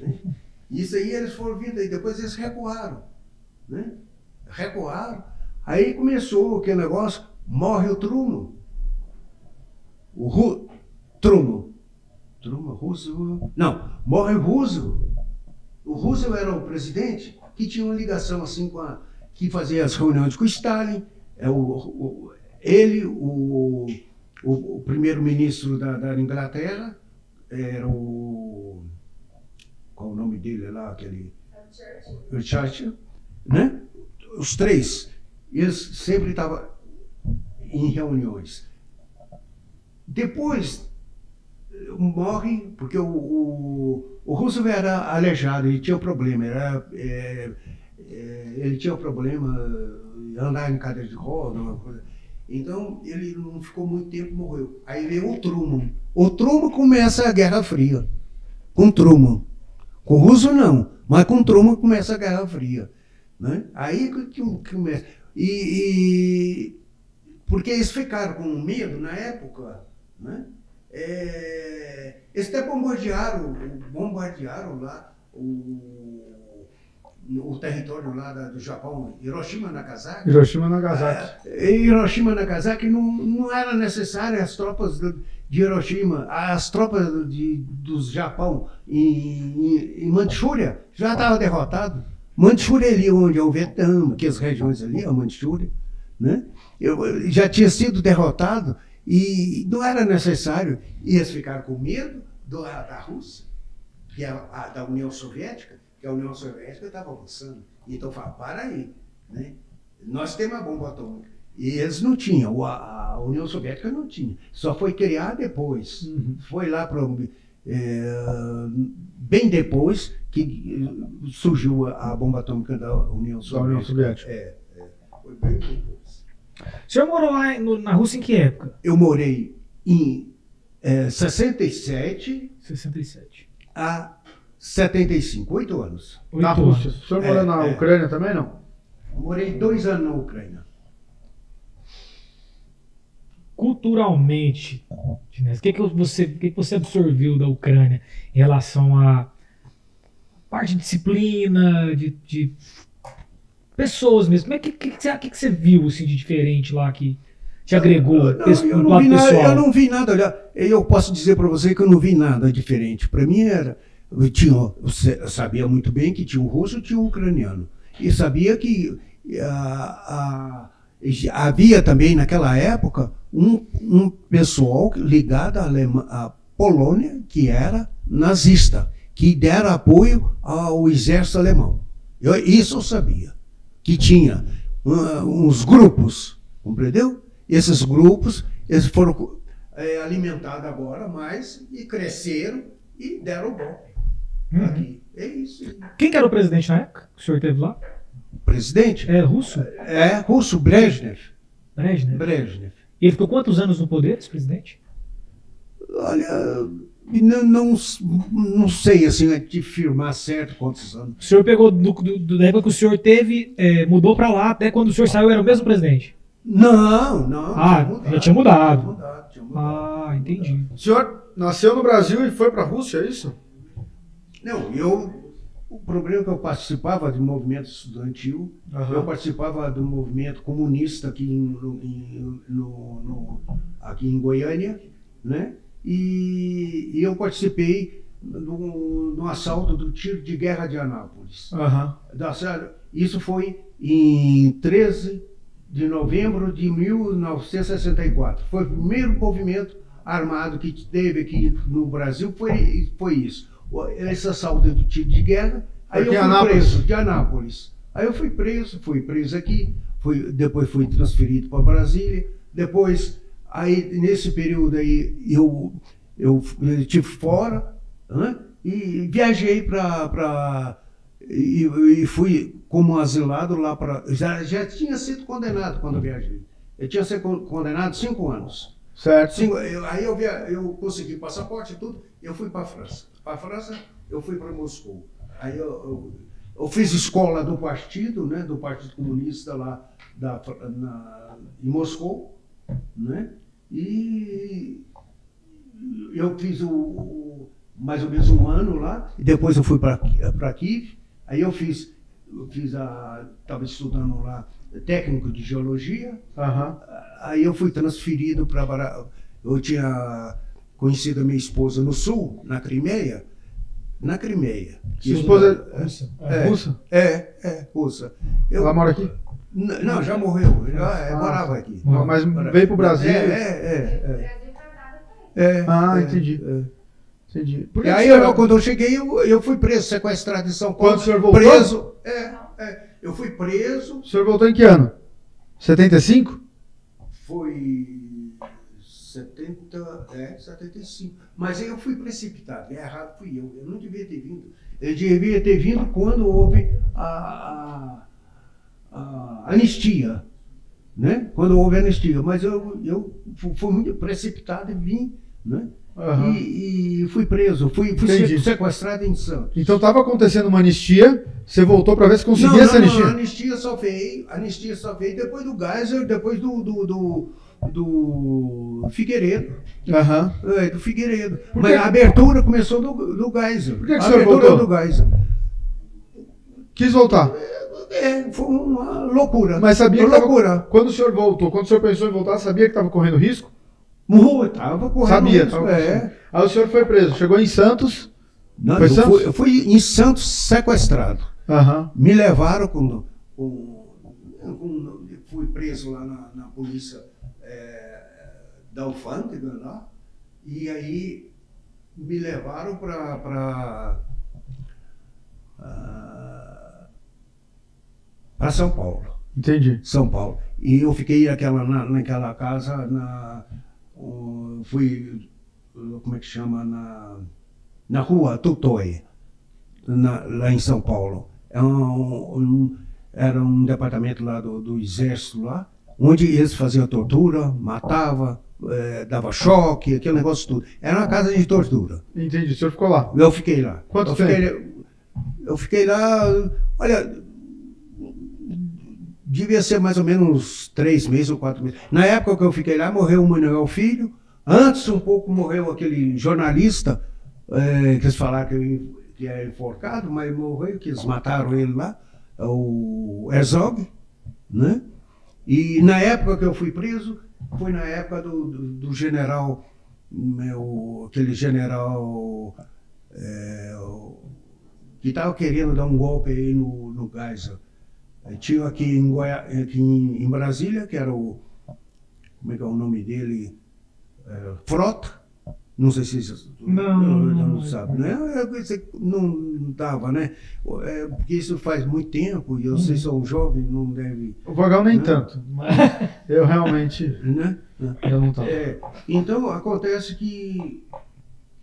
Né? Isso aí eles foram vindo, e depois eles recuaram. Né? Recuaram. Aí começou aquele negócio, morre o Truman. O Ru, Truman. Truman, Roosevelt. Não, morre o Roosevelt. O Roosevelt era o presidente que tinha uma ligação assim com a. que fazia as reuniões com o Stalin. É o, o ele, o, o, o primeiro-ministro da, da, Inglaterra, era o. Qual o nome dele lá? Aquele. O Churchill. Né? Os três eles sempre estavam em reuniões. Depois morre, porque o, o, o Roosevelt era aleijado, ele tinha um problema, era, é, é, ele tinha um problema andar em cadeira de roda, uma coisa. Então ele não ficou muito tempo, morreu. Aí veio o Truman. O Truman começa a Guerra Fria. Com Truman. Com Russo não, mas com Truman começa a Guerra Fria. Né? Aí que começa. E, e, porque eles ficaram com medo na época, né? É, eles até bombardearam, bombardearam lá o, o território lá da, do Japão, Hiroshima Nagasaki. Hiroshima Nagasaki. É, Hiroshima Nagasaki não, não era necessário as tropas de Hiroshima, as tropas de, do Japão em, em, em Manchúria já estavam derrotadas. Manchúria ali, onde é o Vietnã, aquelas regiões ali, a Manchúria, né? Eu, já tinha sido derrotado e não era necessário. E eles ficaram com medo do, da Rússia, que é a, da União Soviética, que a União Soviética estava avançando. Então falaram, para aí, né? Nós temos a bomba atômica. E eles não tinham, a, a União Soviética não tinha. Só foi criada depois. Uhum. Foi lá para é, bem depois que surgiu a, bomba atômica da União Soviética. União Soviética. É, é, foi bem depois. O senhor morou lá no, na Rússia em que época? Eu morei em é, 67, 67 a 75, oito anos. Oito na Rússia. O senhor morou é, na é. Ucrânia também, não? Morei dois anos na Ucrânia culturalmente, o que, que, você, que, que você absorveu da Ucrânia em relação a parte de disciplina, de, de pessoas mesmo? O que, que, que, que, você viu assim, de diferente lá que te agregou não, não, eu, não vi nada, eu não vi nada, olha, eu posso dizer para você que eu não vi nada diferente. Para mim era, eu, tinha, eu sabia muito bem que tinha um russo e tinha um ucraniano. E sabia que a, a, havia também naquela época um, um pessoal ligado à, Alemanha, à Polônia que era nazista, que dera apoio ao exército alemão. Eu, isso eu sabia. Que tinha uns grupos, compreendeu? Esses grupos, eles foram é, alimentados agora mais e cresceram e deram o golpe. Uhum. Aqui. É isso. Quem que era o presidente na época que o senhor teve lá? O presidente? É russo? É, russo, Brezhnev. Brezhnev. Brezhnev. E ele ficou quantos anos no poder, esse presidente? Olha, não, não, não sei assim te firmar certo quantos anos. O senhor pegou do, do, do- da época que o senhor teve, é, mudou pra lá, até quando o senhor saiu era o mesmo presidente? Não, não. Ah, já tinha mudado. Tinha mudado, tinha mudado. Ah, entendi. O senhor nasceu no Brasil e foi pra Rússia, é isso? Não, eu. O problema é que eu participava de movimento estudantil, eu participava do movimento comunista aqui em, no- em- no- no- aqui em Goiânia, né? E, e eu participei do, do assalto do tiro de guerra de Anápolis. Da Serra. Isso foi em 13 de novembro de 1964. Foi o primeiro movimento armado que teve aqui no Brasil, foi, foi isso. Esse assalto do tiro de guerra. Aí em eu fui Anápolis? preso, de Anápolis. Aí eu fui preso, fui preso aqui, fui, depois fui transferido para Brasília. Depois, aí nesse período aí, eu, eu, eu estive fora né? e viajei para e, e fui como asilado lá para. Já, já tinha sido condenado quando eu viajei. Eu tinha sido con- condenado cinco anos. Certo. Cinco, eu- aí eu, via, eu consegui passaporte e tudo, eu fui para a França. Para a França, eu fui para Moscou. Aí eu, eu, eu fiz escola do partido, né, do Partido Comunista lá da, na, em Moscou, né? E eu fiz o, o- mais ou menos um ano lá, e depois eu fui para Kiev, aí eu fiz, eu fiz a, estava estudando lá técnico de geologia, Aham. Aí eu fui transferido para. Eu tinha conhecido a minha esposa no sul, na Crimeia. Na Crimeia. Sua esposa Russa. é russa? É, é, russa. Eu, Ela mora aqui? Não, já morreu. Já é, Ah, morava aqui. Mas veio pro Brasil? É, é, é. é. É, Ah, é, entendi. é. Entendi. Por E aí, o eu, quando eu cheguei, eu, eu fui preso, sequestrado em São Paulo. Quando o senhor voltou? Preso. É, é. Eu fui preso, O senhor voltou em que ano? 75? foi 70, é, 75. Mas aí eu fui precipitado, errado fui eu. Eu não devia ter vindo. Eu devia ter vindo quando houve a- a anistia. Né? Quando houve anistia. Mas eu, eu fu- fui muito precipitado e vim. Né? Aham. E, e fui preso. Fui, fui sequestrado em Santos. Então estava acontecendo uma anistia, você voltou para ver se conseguia não, essa não, anistia. Não, a anistia só veio, anistia só veio depois do Geisel, depois do, do, do, do Figueiredo. Aham. É, do Figueiredo. Mas a abertura começou do, do Geisel. Por que que o senhor abertura voltou? do Geisel. Quis voltar. É, foi uma loucura. Mas sabia Uma que tava- loucura. Quando o senhor voltou, quando o senhor pensou em voltar, sabia que estava correndo risco? Morro, tava correndo Sabia. risco, tava é. Aí o senhor foi preso, chegou em Santos. Não, Foi eu, Santos? fui, eu fui em Santos sequestrado. Aham. Me levaram com. com, com- fui preso lá na, na polícia é, da Alfândega lá. E aí me levaram para. Para São Paulo. Entendi. São Paulo. E eu fiquei naquela, na, naquela casa, na, o- fui, como é que chama, na, na rua Tutói, na- lá em São Paulo. É um- um- era um departamento lá do, do exército lá, onde eles faziam tortura, matava, eh, dava choque, aquele negócio tudo. Era uma casa de tortura. Entendi. O senhor ficou lá. Eu fiquei lá. Quanto eu fiquei, eu fiquei lá, olha, devia ser mais ou menos três meses ou quatro meses. Na época que eu fiquei lá, morreu o Manuel Filho. Antes, um pouco, morreu aquele jornalista, eh, que eles falaram que, que é enforcado, mas morreu, que eles mataram ele lá, o Herzog, né? E na época que eu fui preso, foi na época do, do, do general, meu, aquele general é, que estava querendo dar um golpe aí no, no Geisel. Tinha aqui em, Goiá, aqui em, Brasília, que era o. Como é que é o nome dele? É, Frota. Não sei se vocês Não, não, não, não sabe, né? É, não estava, né? É, porque isso faz muito tempo e vocês são jovens, não devem. O Vagal nem Não. tanto. Eu realmente. Né? Eu não tava. É, então acontece que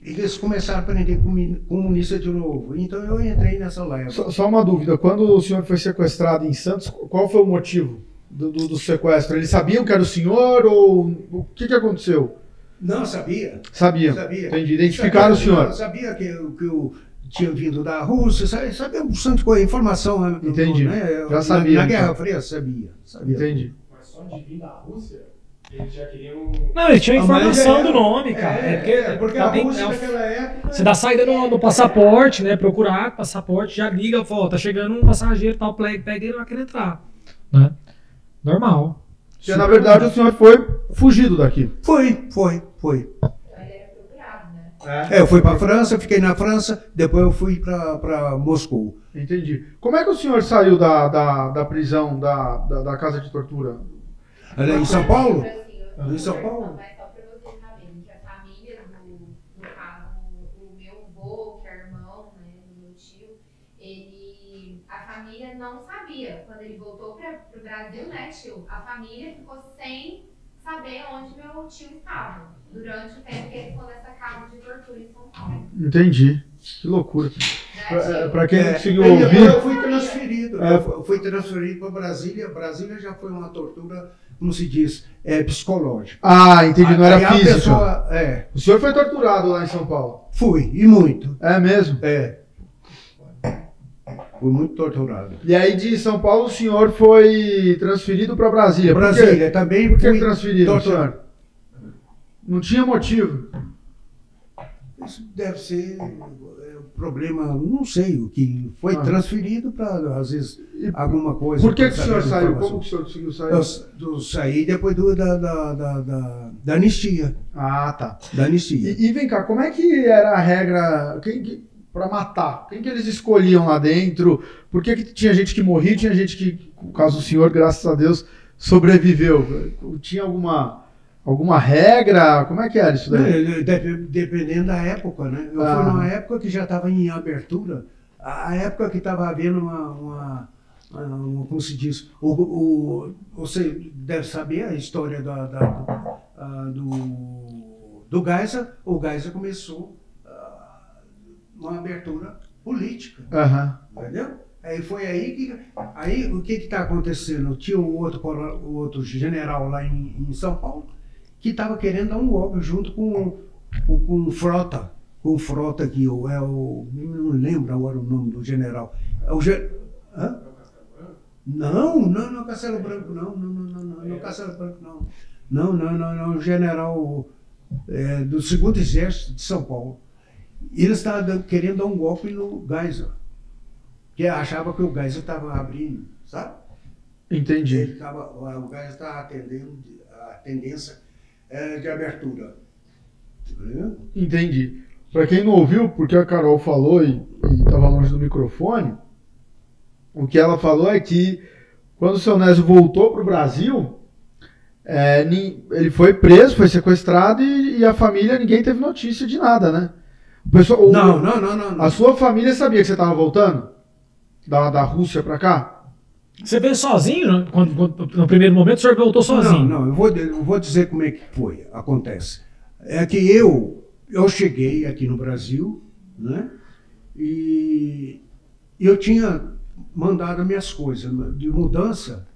eles começaram a prender comunista de novo. Então eu entrei nessa leva. Só, só uma dúvida: quando o senhor foi sequestrado em Santos, qual foi o motivo do, do- do sequestro? Eles sabiam que era o senhor ou o que, que aconteceu? Não, sabia. Sabia. Sabia. Entendi. Identificaram Sabia, o senhor. Sabia que, que eu tinha vindo da Rússia, sabia, sabia um tanto de coisa, informação. né, Entendi. Né, Já sabia, Na, na Guerra então. Fria, sabia. sabia. Entendi. Mas só de vir da Rússia, eles já queriam. Não, ele tinha Ah, mas informação é- do nome, cara. É, É, porque, é, porque a tem- Rússia é naquela época. Você dá saída no, no passaporte, né? Procurar passaporte, já liga, fala, ó, tá chegando um passageiro, tal, pega pega ele vai querer entrar. Né? Normal. Porque, na verdade, o senhor foi fugido daqui. Foi, foi, foi. Né? É, eu fui para França, fiquei na França, depois eu fui para Moscou. Entendi. Como é que o senhor saiu da, da, da prisão, da, da, da casa de tortura? Ali em São Paulo? Assim, Em São Paulo? Mas só pra vocês saberem que a família do, no caso, o meu avô, que é irmão, né, do meu tio, ele, a família não sabia. Quando ele voltou para o Brasil, né, tio, a família ficou sem saber onde meu tio estava. Durante o tempo que ele ficou nessa casa de tortura em São Paulo. Entendi. Que loucura. Né, tio? é, quem não É, conseguiu ouvir, Eu fui transferido. É. Eu fu- fui transferido para Brasília. Brasília já foi uma tortura, como se diz, é, psicológica. Ah, entendi, não era a física. pessoa, é, O senhor foi torturado lá em São Paulo. fui, e muito. É mesmo? É. Fui muito torturado. E aí de São Paulo o senhor foi transferido para Brasília. Brasília também Por que fui transferido, torturado. senhor? Não tinha motivo. Isso deve ser problema, não sei, o que foi Ah. transferido para, às vezes, E alguma coisa. Por que, que o senhor saiu? Como que o senhor conseguiu sair? Eu, eu saí depois do, da, da, da, da, anistia. Ah, tá. Da anistia. E, e vem cá, como é que era a regra pra matar? Quem que eles escolhiam lá dentro? Por que, que tinha gente que morria e tinha gente que, no caso do senhor, graças a Deus, sobreviveu? Tinha alguma, alguma regra? Como é que era isso daí? Dep- Dependendo da época, né? Eu Ah. fui numa época que já estava em abertura, a época que estava havendo uma, uma, uma- como se diz, o, o- você deve saber a história da, da- do, do Geisel. O Geisel começou uma abertura política. Aham. Entendeu? Aí foi aí que. Aí o que está acontecendo? Tinha um outro, outro general lá em, em São Paulo que estava querendo dar um golpe junto com, com, com o Frota. Com o Frota, que o- é o. Não lembro agora o nome do general. É o ge- Hã? Não, não, não, Castelo Branco, não, não, não, não, não, não, Castelo Branco, não. Não, não, não, não, o general é, do segundo exército de São Paulo. Ele estava querendo dar um golpe no Geisel que achava que o Geisel estava abrindo, sabe? Ele Entendi. tava, o Geisel estava atendendo de- a tendência eh, de abertura. Entendeu? Entendi. Pra quem não ouviu, porque a Carol falou e estava longe do microfone, o que ela falou é que quando o seu Nésio voltou para o Brasil, é, ele foi preso, foi sequestrado e, e a família, ninguém teve notícia de nada, né? O pessoal, o- Não, não, não, não. não. A sua família sabia que você estava voltando? Da, da Rússia para cá? Você veio sozinho? né? Quando, quando- no primeiro momento o senhor voltou sozinho? Não, não, eu vou, eu vou dizer como é que foi, acontece. É que eu, eu cheguei aqui no Brasil, né? E eu tinha mandado minhas coisas de mudança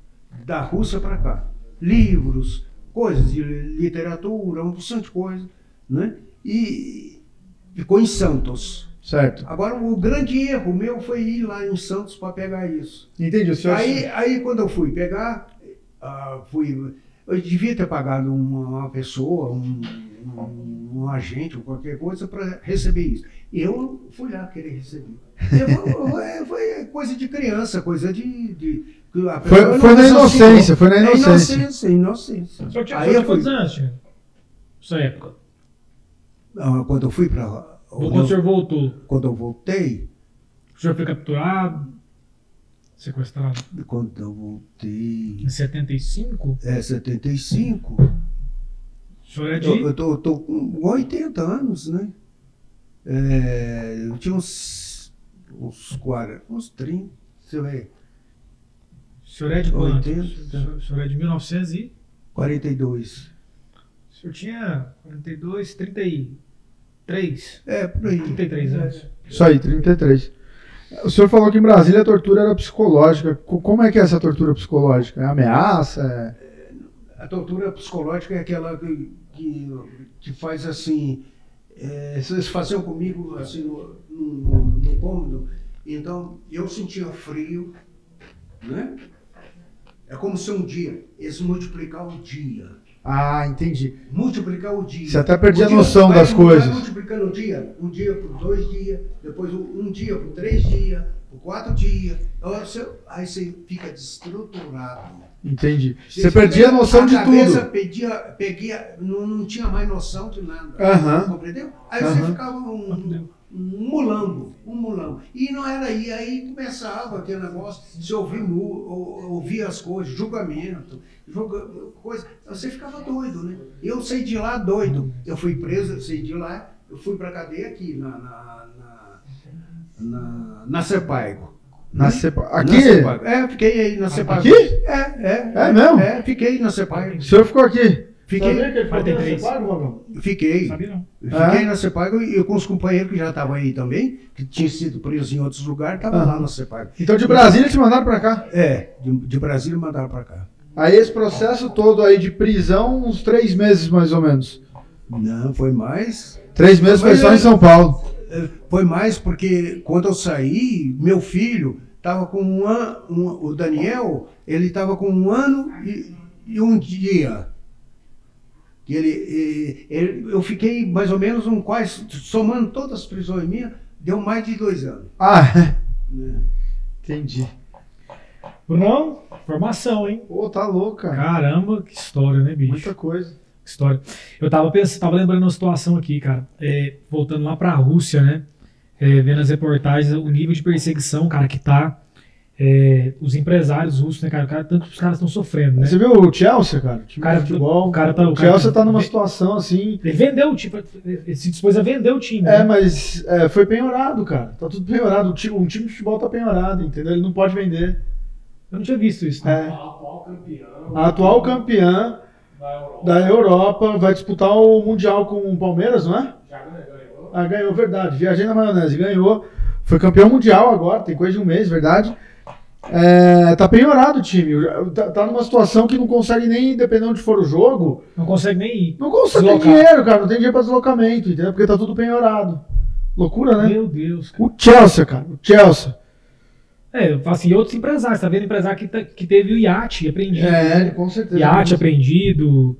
da Rússia para cá. Livros, coisas de literatura, um porção de coisa, né? E ficou em Santos. Certo. Agora, o grande erro meu foi ir lá em Santos para pegar isso. Entendi. O senhor... Aí, aí quando eu fui pegar, ah, fui, eu devia ter pagado uma, uma pessoa, um, um, um agente ou qualquer coisa para receber isso. Eu fui lá querer receber. Eu- foi, foi coisa de criança, coisa de. de Foi, não foi na inocência, foi na É inocência. inocência, inocência. O senhor tinha, Aí eu fui, quantos anos? Nessa época? ah, quando eu fui para. Quando o senhor voltou, Quando eu voltei, o senhor foi capturado, sequestrado quando eu voltei. em 75? É 75. O senhor é de. Eu, eu tô, tô com 80 anos, né? É, eu tinha uns, uns 40, uns 30, você vê, O senhor é de quanto? 80. O senhor, é de 1900 e. 42. O senhor tinha 42, 33. É, por aí. 33 anos. Isso aí, 33. O senhor falou que em Brasília a tortura era psicológica. Co- Como é que é essa tortura psicológica? É ameaça? É... A tortura psicológica é aquela que que, que faz assim. é, eles faziam comigo assim no, no, no, no cômodo, então eu sentia frio, né? É como se um dia, eles multiplicavam o dia. Ah, entendi. Multiplicar o dia. Você até perdia a noção vai- das vai coisas. multiplicando o dia. Um dia por dois dias, depois um dia por três dias, por quatro dias. Aí você, aí você fica destruturado. Entendi. Você perdia a noção de cabeça tudo. Perdia, peguia, não, não tinha mais noção de nada. Aham. Compreendeu? Aí você Aham. ficava um, um mulambo, um mulambo. E não era aí, aí começava aquele negócio, de ouvir, ouvir as coisas, julgamento, julga, coisa. Você ficava doido, né? Eu saí de lá doido. Eu fui preso, eu saí de lá, eu fui pra cadeia aqui, na, na, na, na, na Sepaigo. Na cepa... Na Aqui? Sepaigo. É, fiquei aí na Sepaigo. Aqui? É, é. É mesmo? É, fiquei na Sepaigo. O senhor ficou aqui? Fiquei, Sabia que ele ficou na 43. Cepago, fiquei. Sabia não. Eu Fiquei É? na Cepago e eu com os companheiros que já estavam aí também, que tinham sido presos em outros lugares, estavam Aham. lá na Cepago. Então de Brasília te mandaram pra cá. É, de, de Brasília mandaram para cá. Aí esse processo todo aí de prisão, uns três meses mais ou menos. Não, foi mais. Três meses foi só em São Paulo. eh, Foi mais porque quando eu saí, meu filho estava com um ano, o Daniel, ele estava com um ano e, e um dia. Que ele, ele- eu fiquei mais ou menos um quase, somando todas as prisões minhas, deu mais de dois anos. Ah, é. né? entendi. Brunão, formação, hein? Pô, tá louco, cara. Caramba, que história, né, bicho? Muita coisa. Que história. Eu tava pensando, tava lembrando uma situação aqui, cara. É, voltando lá pra Rússia, né? É, vendo as reportagens, o nível de perseguição, cara, que tá. É, os empresários russos, né, cara? O cara tanto que os caras estão sofrendo, né? Você viu o Chelsea, cara? O time Cara, de futebol. o cara tá- o o cara Chelsea tá- tá numa situação assim. Ele vendeu o time, ele se dispôs a vender o time. É, né? mas é, foi penhorado, cara. Tá tudo penhorado. O time, um time de futebol tá penhorado, entendeu? Ele não pode vender. Eu não tinha visto isso. Né? É. A atual campeã. A atual campeã da Europa. da Europa vai disputar o Mundial com o Palmeiras, não é? Já ganhou. Ah, ganhou, verdade. Viajei na maionese, ganhou. Foi campeão mundial agora, tem coisa de um mês, verdade. É, tá penhorado o time. Tá, tá numa situação que não consegue nem, dependendo de onde for o jogo, Não consegue nem ir. não consegue Deslocar. dinheiro, cara. Não tem dinheiro pra deslocamento, entendeu? Porque tá tudo penhorado. Loucura, né? Meu Deus. cara. O Chelsea, cara. O Chelsea. É, assim, e outros empresários, tá vendo? Empresário que, tá- que teve o iate apreendido. É, né? com certeza. Iate apreendido.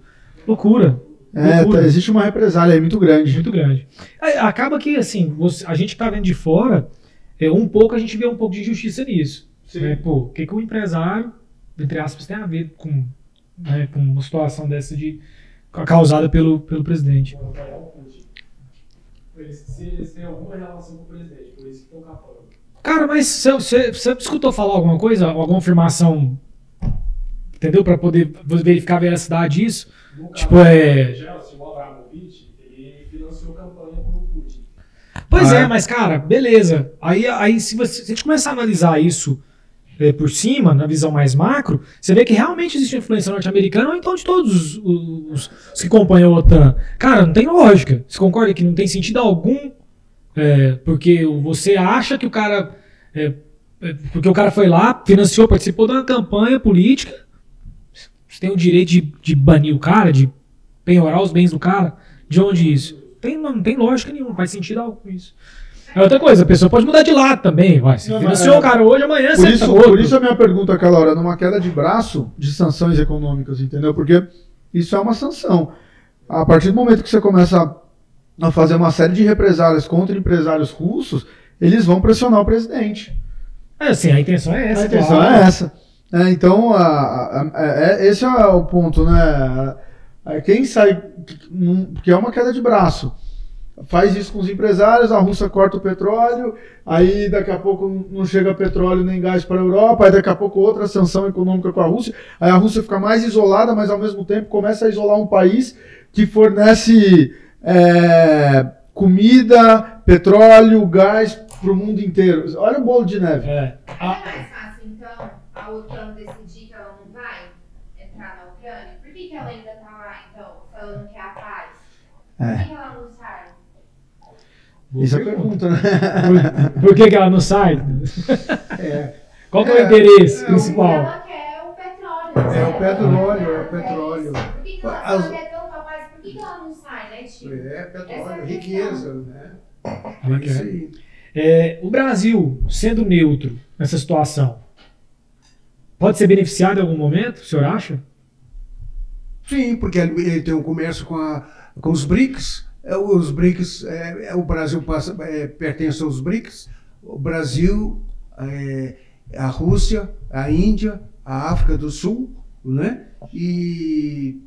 Loucura. É, tá- existe uma represália aí muito grande. Muito grande. É, acaba que, assim, você- a gente que tá vendo de fora, é, um pouco a gente vê um pouco de injustiça nisso. Né? Pô, o que, que o empresário, entre aspas, tem a ver com, né, com uma situação dessa de causada pelo, pelo presidente? Putin. Eles, se eles têm alguma relação com o presidente, por isso que estão capando. Cara, mas você, você, você escutou falar alguma coisa, alguma afirmação, entendeu? Pra poder verificar a veracidade disso? No Tipo, caso é- Chelsea, o Abramovich, ele financiou campanha pro Putin. Pois Ah, é, é? mas cara, beleza. Aí, aí se, você, se a gente começar a analisar isso é, por cima, na visão mais macro, você vê que realmente existe influência norte-americana ou então de todos os, os- os que acompanham a OTAN. Cara, não tem lógica. Você concorda que não tem sentido algum? é, porque você acha que o cara. é, é, porque o cara foi lá, financiou, participou uma campanha política. Você tem o direito de, de banir o cara, de penhorar os bens do cara. De onde isso? Tem, não, não tem lógica nenhuma, faz sentido algum isso. É outra coisa, a pessoa pode mudar de lado também. Vai. Se financiou o cara hoje, amanhã Por você isso, tá outro. por isso a minha pergunta aquela hora, numa queda de braço de sanções econômicas, entendeu? Porque isso é uma sanção. A partir do momento que você começa a fazer uma série de represálias contra empresários russos, eles vão pressionar o presidente. É, assim, a intenção é essa. a intenção claro. é essa. É, então, a- a- a- é- esse é o ponto, né? É, Quem sai, que é uma queda de braço, faz isso com os empresários, a Rússia corta o petróleo, aí daqui a pouco não chega petróleo nem gás para a Europa, aí daqui a pouco outra sanção econômica com a Rússia, aí a Rússia fica mais isolada, mas ao mesmo tempo começa a isolar um país que fornece é, comida, petróleo, gás para o mundo inteiro. Olha o bolo de neve. É. É mais fácil, então, a OTAN decidir que ela não vai entrar na Ucrânia? Por que, que ela ainda tá lá, então, se ela não quer a paz? Por É. que, que ela não Isso é a pergunta. né? Por, por que, que ela não sai? É, Qual que é, o É, interesse é, principal? Ela quer o petróleo. É o petróleo, é o quer petróleo. Por que, que ela, As- quer tanto a paz? Por que ela não sai, né, tio? É, é petróleo, riqueza, né? É É que isso é? aí. É, o Brasil, sendo neutro nessa situação, pode ser beneficiado em algum momento, o senhor acha? Sim, porque ele, ele tem um comércio com, a- com os BRICS. É, Os BRICS, é, é, o Brasil passa, é, pertence aos BRICS. O Brasil, é, a Rússia, a Índia, a África do Sul, né? E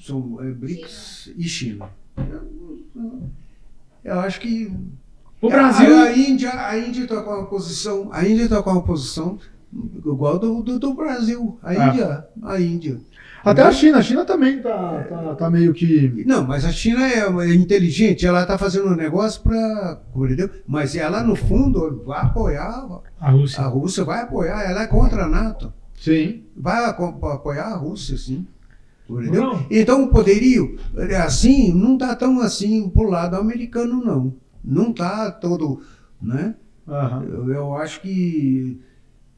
são é, BRICS e China. Eu, eu acho que O Brasil. a, a Índia, a Índia está com uma posição, a Índia está com uma posição igual do, do, do Brasil. A. Índia, a Índia. Até a China, a China também tá, tá, tá meio que. Não, mas a China é, é inteligente, ela está fazendo um negócio para. Entendeu? Mas ela, no fundo, vai apoiar. A Rússia. A Rússia vai apoiar, ela é contra a NATO. Sim. Vai apoiar a Rússia, sim. Entendeu? Não. Então o poderio, assim, não está tão assim pro lado americano, não. Não está todo. Né? Aham. Eu, eu acho que.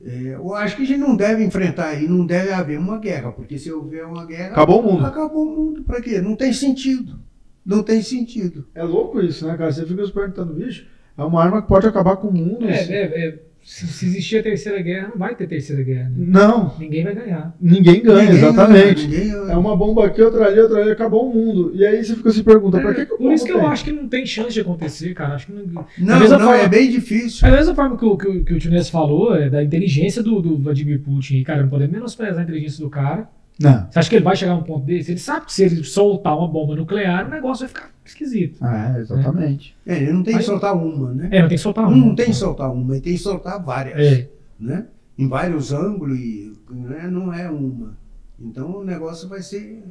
É, eu acho que a gente não deve enfrentar aí, não deve haver uma guerra, porque se houver uma guerra. Acabou o mundo. Acabou o mundo. Pra quê? Não tem sentido. Não tem sentido. É louco isso, né, cara? Você fica se perguntando, bicho, é uma arma que pode acabar com o mundo. É, assim. é, é, se, se existir a terceira guerra, não vai ter terceira guerra. né? Não, Ninguém vai ganhar. ninguém ganha, Ninguém exatamente. ganha, ninguém ganha. É uma bomba aqui, outra ali, outra ali, acabou o mundo. E aí você fica se perguntando, pra que, que o É, Por isso que eu tem? acho que não tem chance de acontecer, cara. Acho que não... Não, não, forma- é bem difícil. Da mesma forma que o, que o, que o Tio Ness falou, é da inteligência do, do Vladimir Putin. E, cara, não podemos menosprezar a inteligência do cara. Não. Você acha que ele vai chegar a um ponto desse? Ele sabe que se ele soltar uma bomba nuclear, o negócio vai ficar esquisito. É, exatamente. É, ele não tem que Aí- soltar uma, né? É, mas tem que soltar uma. Não tem que soltar uma, ele tem que soltar várias. É. Né? Em vários ângulos, e né? não é uma. Então o negócio vai ser.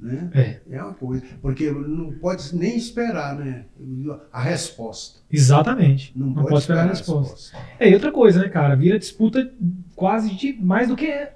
Né? É, É uma coisa. Porque não pode nem esperar né? a resposta. exatamente. Não, Não, pode esperar a resposta. É, e outra coisa, né, cara? Vira disputa quase de mais do que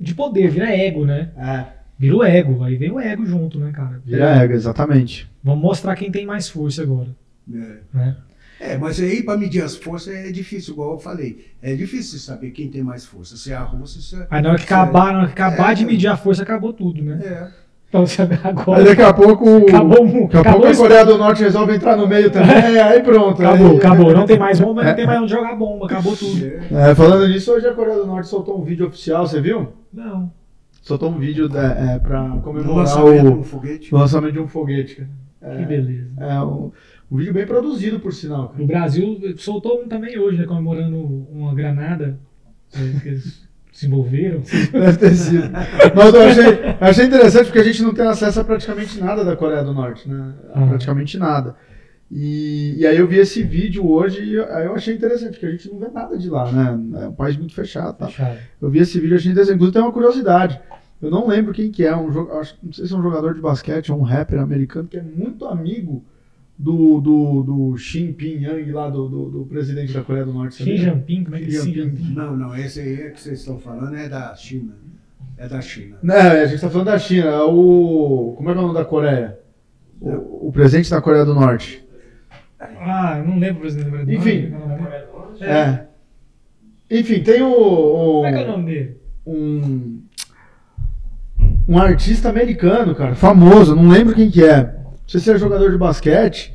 de poder, vira ego, né? É. Vira o ego, aí vem o ego junto, né, cara? Vira ego, exatamente. Vamos mostrar quem tem mais força agora, É. né? É, mas aí para medir as forças é difícil, igual eu falei. É difícil saber quem tem mais força. Se é a Rússia, se é. Aí na hora que acabar, na hora que acabar É. de medir a força, acabou tudo, né? É. Então você Aí agora. daqui a pouco. Acabou. Daqui a Acabou pouco a. Coreia do Norte resolve entrar no meio também, aí pronto. Acabou, aí- acabou. Não tem mais bomba, não tem mais onde jogar bomba, acabou tudo. É, falando nisso, hoje a Coreia do Norte soltou um vídeo oficial, você viu? Não. Soltou um vídeo é, é, pra comemorar lançamento o, do foguete. o lançamento de um foguete, cara. Que beleza. É um, um vídeo bem produzido, por sinal, cara. O Brasil soltou um também hoje, né? Comemorando uma granada que eles desenvolveram. Deve ter sido. Mas eu achei, achei interessante porque a gente não tem acesso a praticamente nada da Coreia do Norte, né? A. Praticamente nada. E, e aí eu vi esse vídeo hoje e aí eu achei interessante, porque a gente não vê nada de lá, né? É um país muito fechado, tá? Fechado. Eu vi esse vídeo e achei interessante. Inclusive tem uma curiosidade. Eu não lembro quem que é, um não sei se é um jogador de basquete ou um rapper americano que é muito amigo do, do, do Xi Jinping lá, do, do, do presidente da Coreia do Norte. Xi sabia? Jinping, como é que é? Não, não, esse aí é que vocês estão falando é da China. É da China. Não, a gente tá falando da China. é O. Como é que é o nome da Coreia? O, o presidente da Coreia do Norte. Ah, eu não lembro o presidente do Brasil. Enfim. É. É. Enfim, tem o. o- Como é que é o nome dele? um. Um artista americano, cara, famoso, não lembro quem que é. Não sei se é jogador de basquete,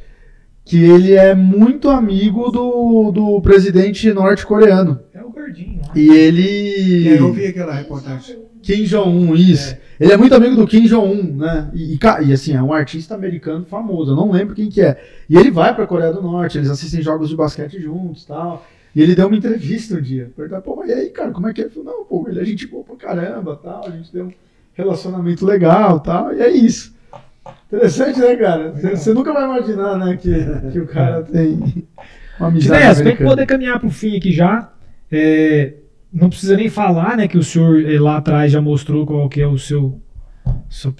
que ele é muito amigo do, do presidente norte-coreano. É o gordinho lá. E ele. É, eu vi aquela reportagem. Kim Jong-un, isso. Ele é muito amigo do Kim Jong-un, né? E, e, e, assim, é um artista americano famoso, eu não lembro quem que é. E ele vai pra Coreia do Norte, eles assistem jogos de basquete juntos e tal. E ele deu uma entrevista um dia. Perguntaram, pô, mas e aí, cara, como é que é? Ele falou, não, pô, ele é gente boa pra caramba, tal, a gente tem um relacionamento legal tal, e é isso. Interessante, né, cara? Você, você nunca vai imaginar, né, que, que o cara tem uma amizade Ideias, pra gente americana. poder caminhar pro fim aqui já. é, não precisa nem falar, né, que o senhor eh, lá atrás já mostrou qual que é o seu. seu-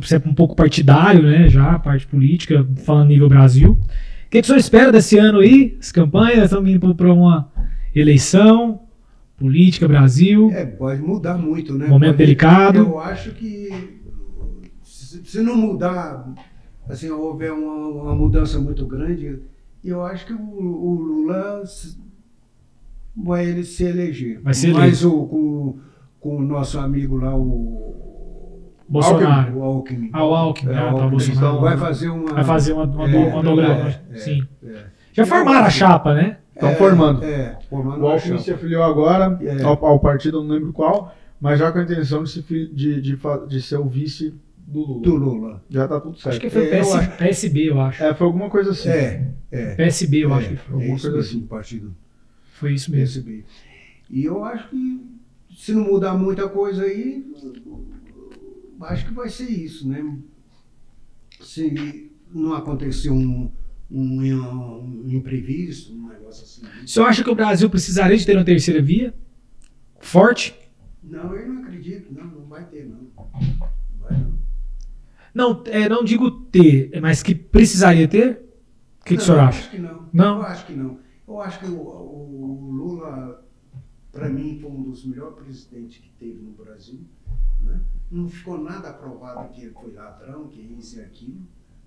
Você é um pouco partidário, né? Já, a parte política, falando nível Brasil. O que, que o senhor espera desse ano aí? As campanhas, estamos indo para uma eleição, política Brasil. É, pode mudar muito, né? Momento Pode- delicado. Eu acho que se, não mudar, assim, houver uma, uma mudança muito grande, eu acho que o, o Lula vai ele se eleger. Vai se Mas o, com, com o nosso amigo lá, o, Bolsonaro. Alckmin. Ah, o Alckmin, É, ah, tá, Alckmin. Bolsonaro. Então, vai fazer uma. Vai fazer uma, uma, É, do- uma é, é, Sim. é. Já formaram a chapa, né? Estão É, formando. É, formando O Alckmin se afiliou agora É. ao, ao partido, eu não lembro qual, mas já com a intenção de, se de, de, fa- de ser o vice do Lula. do Lula. Já tá tudo certo. Acho que foi É, eu PS, acho- PSB, eu acho. É, foi alguma coisa assim. É, é. PSB, eu é, acho que foi. é alguma isso coisa mesmo, assim. partido Foi isso mesmo. PSB. E eu acho que se não mudar muita coisa aí, acho que vai ser isso, né? Se não acontecer um, um, um imprevisto, um negócio assim. O senhor acha que o Brasil precisaria de ter uma terceira via? Forte? Não, eu não Não, é, não digo ter, mas que precisaria ter? O que, que o senhor acha? Acho que não. Não? Eu acho que não. Eu acho que o, o Lula, para mim, foi um dos melhores presidentes que teve no Brasil. Né? Não ficou nada aprovado que ele foi ladrão, que isso e aquilo.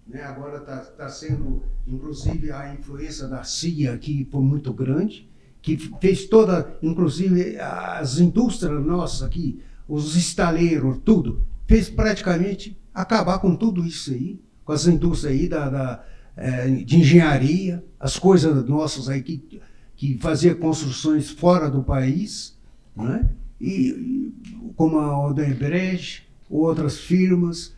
Né? Agora está tá sendo, inclusive, a influência da CIA aqui foi muito grande, que fez toda, inclusive, as indústrias nossas aqui, os estaleiros, tudo, fez praticamente acabar com tudo isso aí, com as indústrias aí da, da eh, de engenharia, as coisas nossas aí que, que fazia construções fora do país, né? e como a Odebrecht, outras firmas,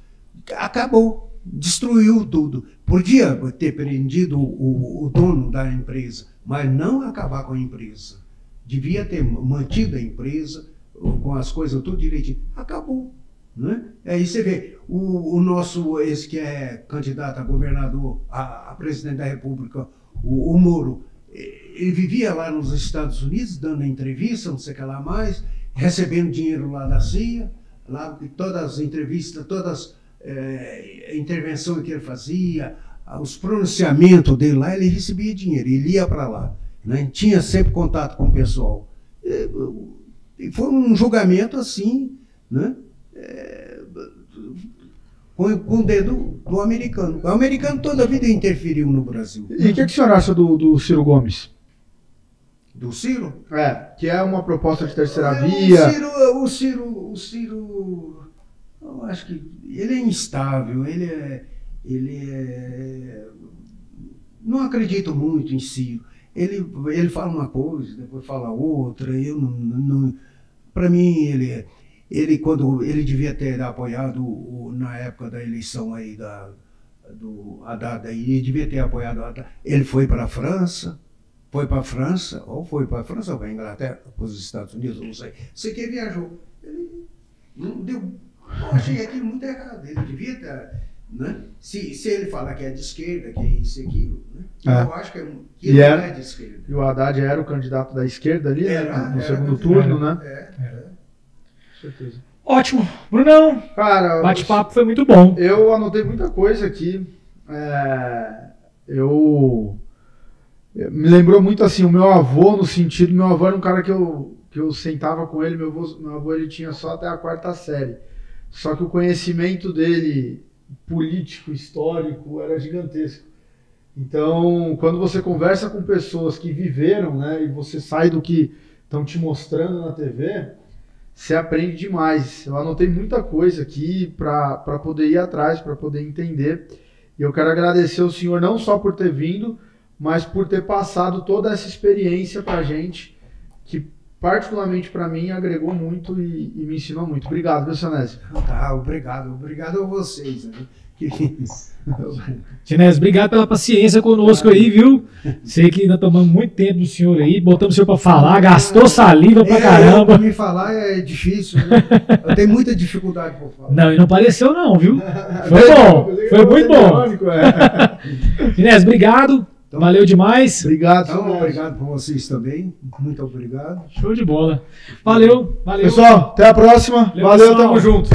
acabou, destruiu tudo. Podia ter prendido o, o dono da empresa, mas não acabar com a empresa. Devia ter mantido a empresa com as coisas tudo direitinho. Acabou. Né? Aí você vê, o, o nosso, esse que é candidato a governador, a, a presidente da República, o, o Moro, ele vivia lá nos Estados Unidos, dando entrevista, não sei o que lá mais, recebendo dinheiro lá da CIA, lá todas as entrevistas, todas eh, intervenções que ele fazia, os pronunciamentos dele lá, ele recebia dinheiro, ele ia para lá, né? tinha sempre contato com o pessoal. E foi um julgamento assim, né? É, com, com o dedo do americano. O americano toda a vida interferiu no Brasil. E o que, que o senhor acha do, do Ciro Gomes? Do Ciro? É, que é uma proposta de terceira É, via. O Ciro, o Ciro, o Ciro, eu acho que ele é instável, ele é, ele é, não acredito muito em Ciro. Ele, ele fala uma coisa, depois fala outra. Eu não, não para mim ele, é- ele quando ele devia ter apoiado o- na época da eleição aí da do Haddad aí, ele devia ter apoiado o Haddad. Ele foi para a França, foi para a França, ou foi para a França ou para a Inglaterra, para os Estados Unidos, não sei. Sei que ele viajou. Ele não deu. Eu achei aquilo muito errado. Ele devia ter. Né? Se, se ele falar que é de esquerda, que é isso e aquilo, né? É. eu acho que, é, que ele não era- é de esquerda. E o Haddad era o candidato da esquerda ali, né, Era, no era segundo turno, né? É, é. Certeza. Ótimo. Brunão, Cara, bate-papo foi muito bom. Eu anotei muita coisa aqui. É, eu me lembrou muito assim o meu avô no sentido, meu avô era um cara que eu que eu sentava com ele, meu avô, meu avô ele tinha só até a quarta série. Só que o conhecimento dele político, histórico era gigantesco. Então, quando você conversa com pessoas que viveram, né, e você sai do que estão te mostrando na TV, você aprende demais. Eu anotei muita coisa aqui para poder ir atrás, para poder entender. E eu quero agradecer o senhor não só por ter vindo, mas por ter passado toda essa experiência para gente, que particularmente para mim agregou muito e, e me ensinou muito. Obrigado, viu, Sanésio? Tá, obrigado. Obrigado a vocês. Né? Tinés, obrigado pela paciência conosco aí, viu? Sei que ainda tomamos muito tempo do senhor aí, botamos o senhor pra falar, gastou saliva pra É, caramba. Pra me falar é difícil, né? Eu tenho muita dificuldade por falar. Não, e não pareceu não, viu? Foi bom, foi muito bom. É. Tinés, obrigado, Então- valeu demais. Obrigado, Então, obrigado por vocês também. Muito obrigado. Show de bola. Valeu, valeu. Pessoal, até a próxima. Valeu, Valeu, tamo junto.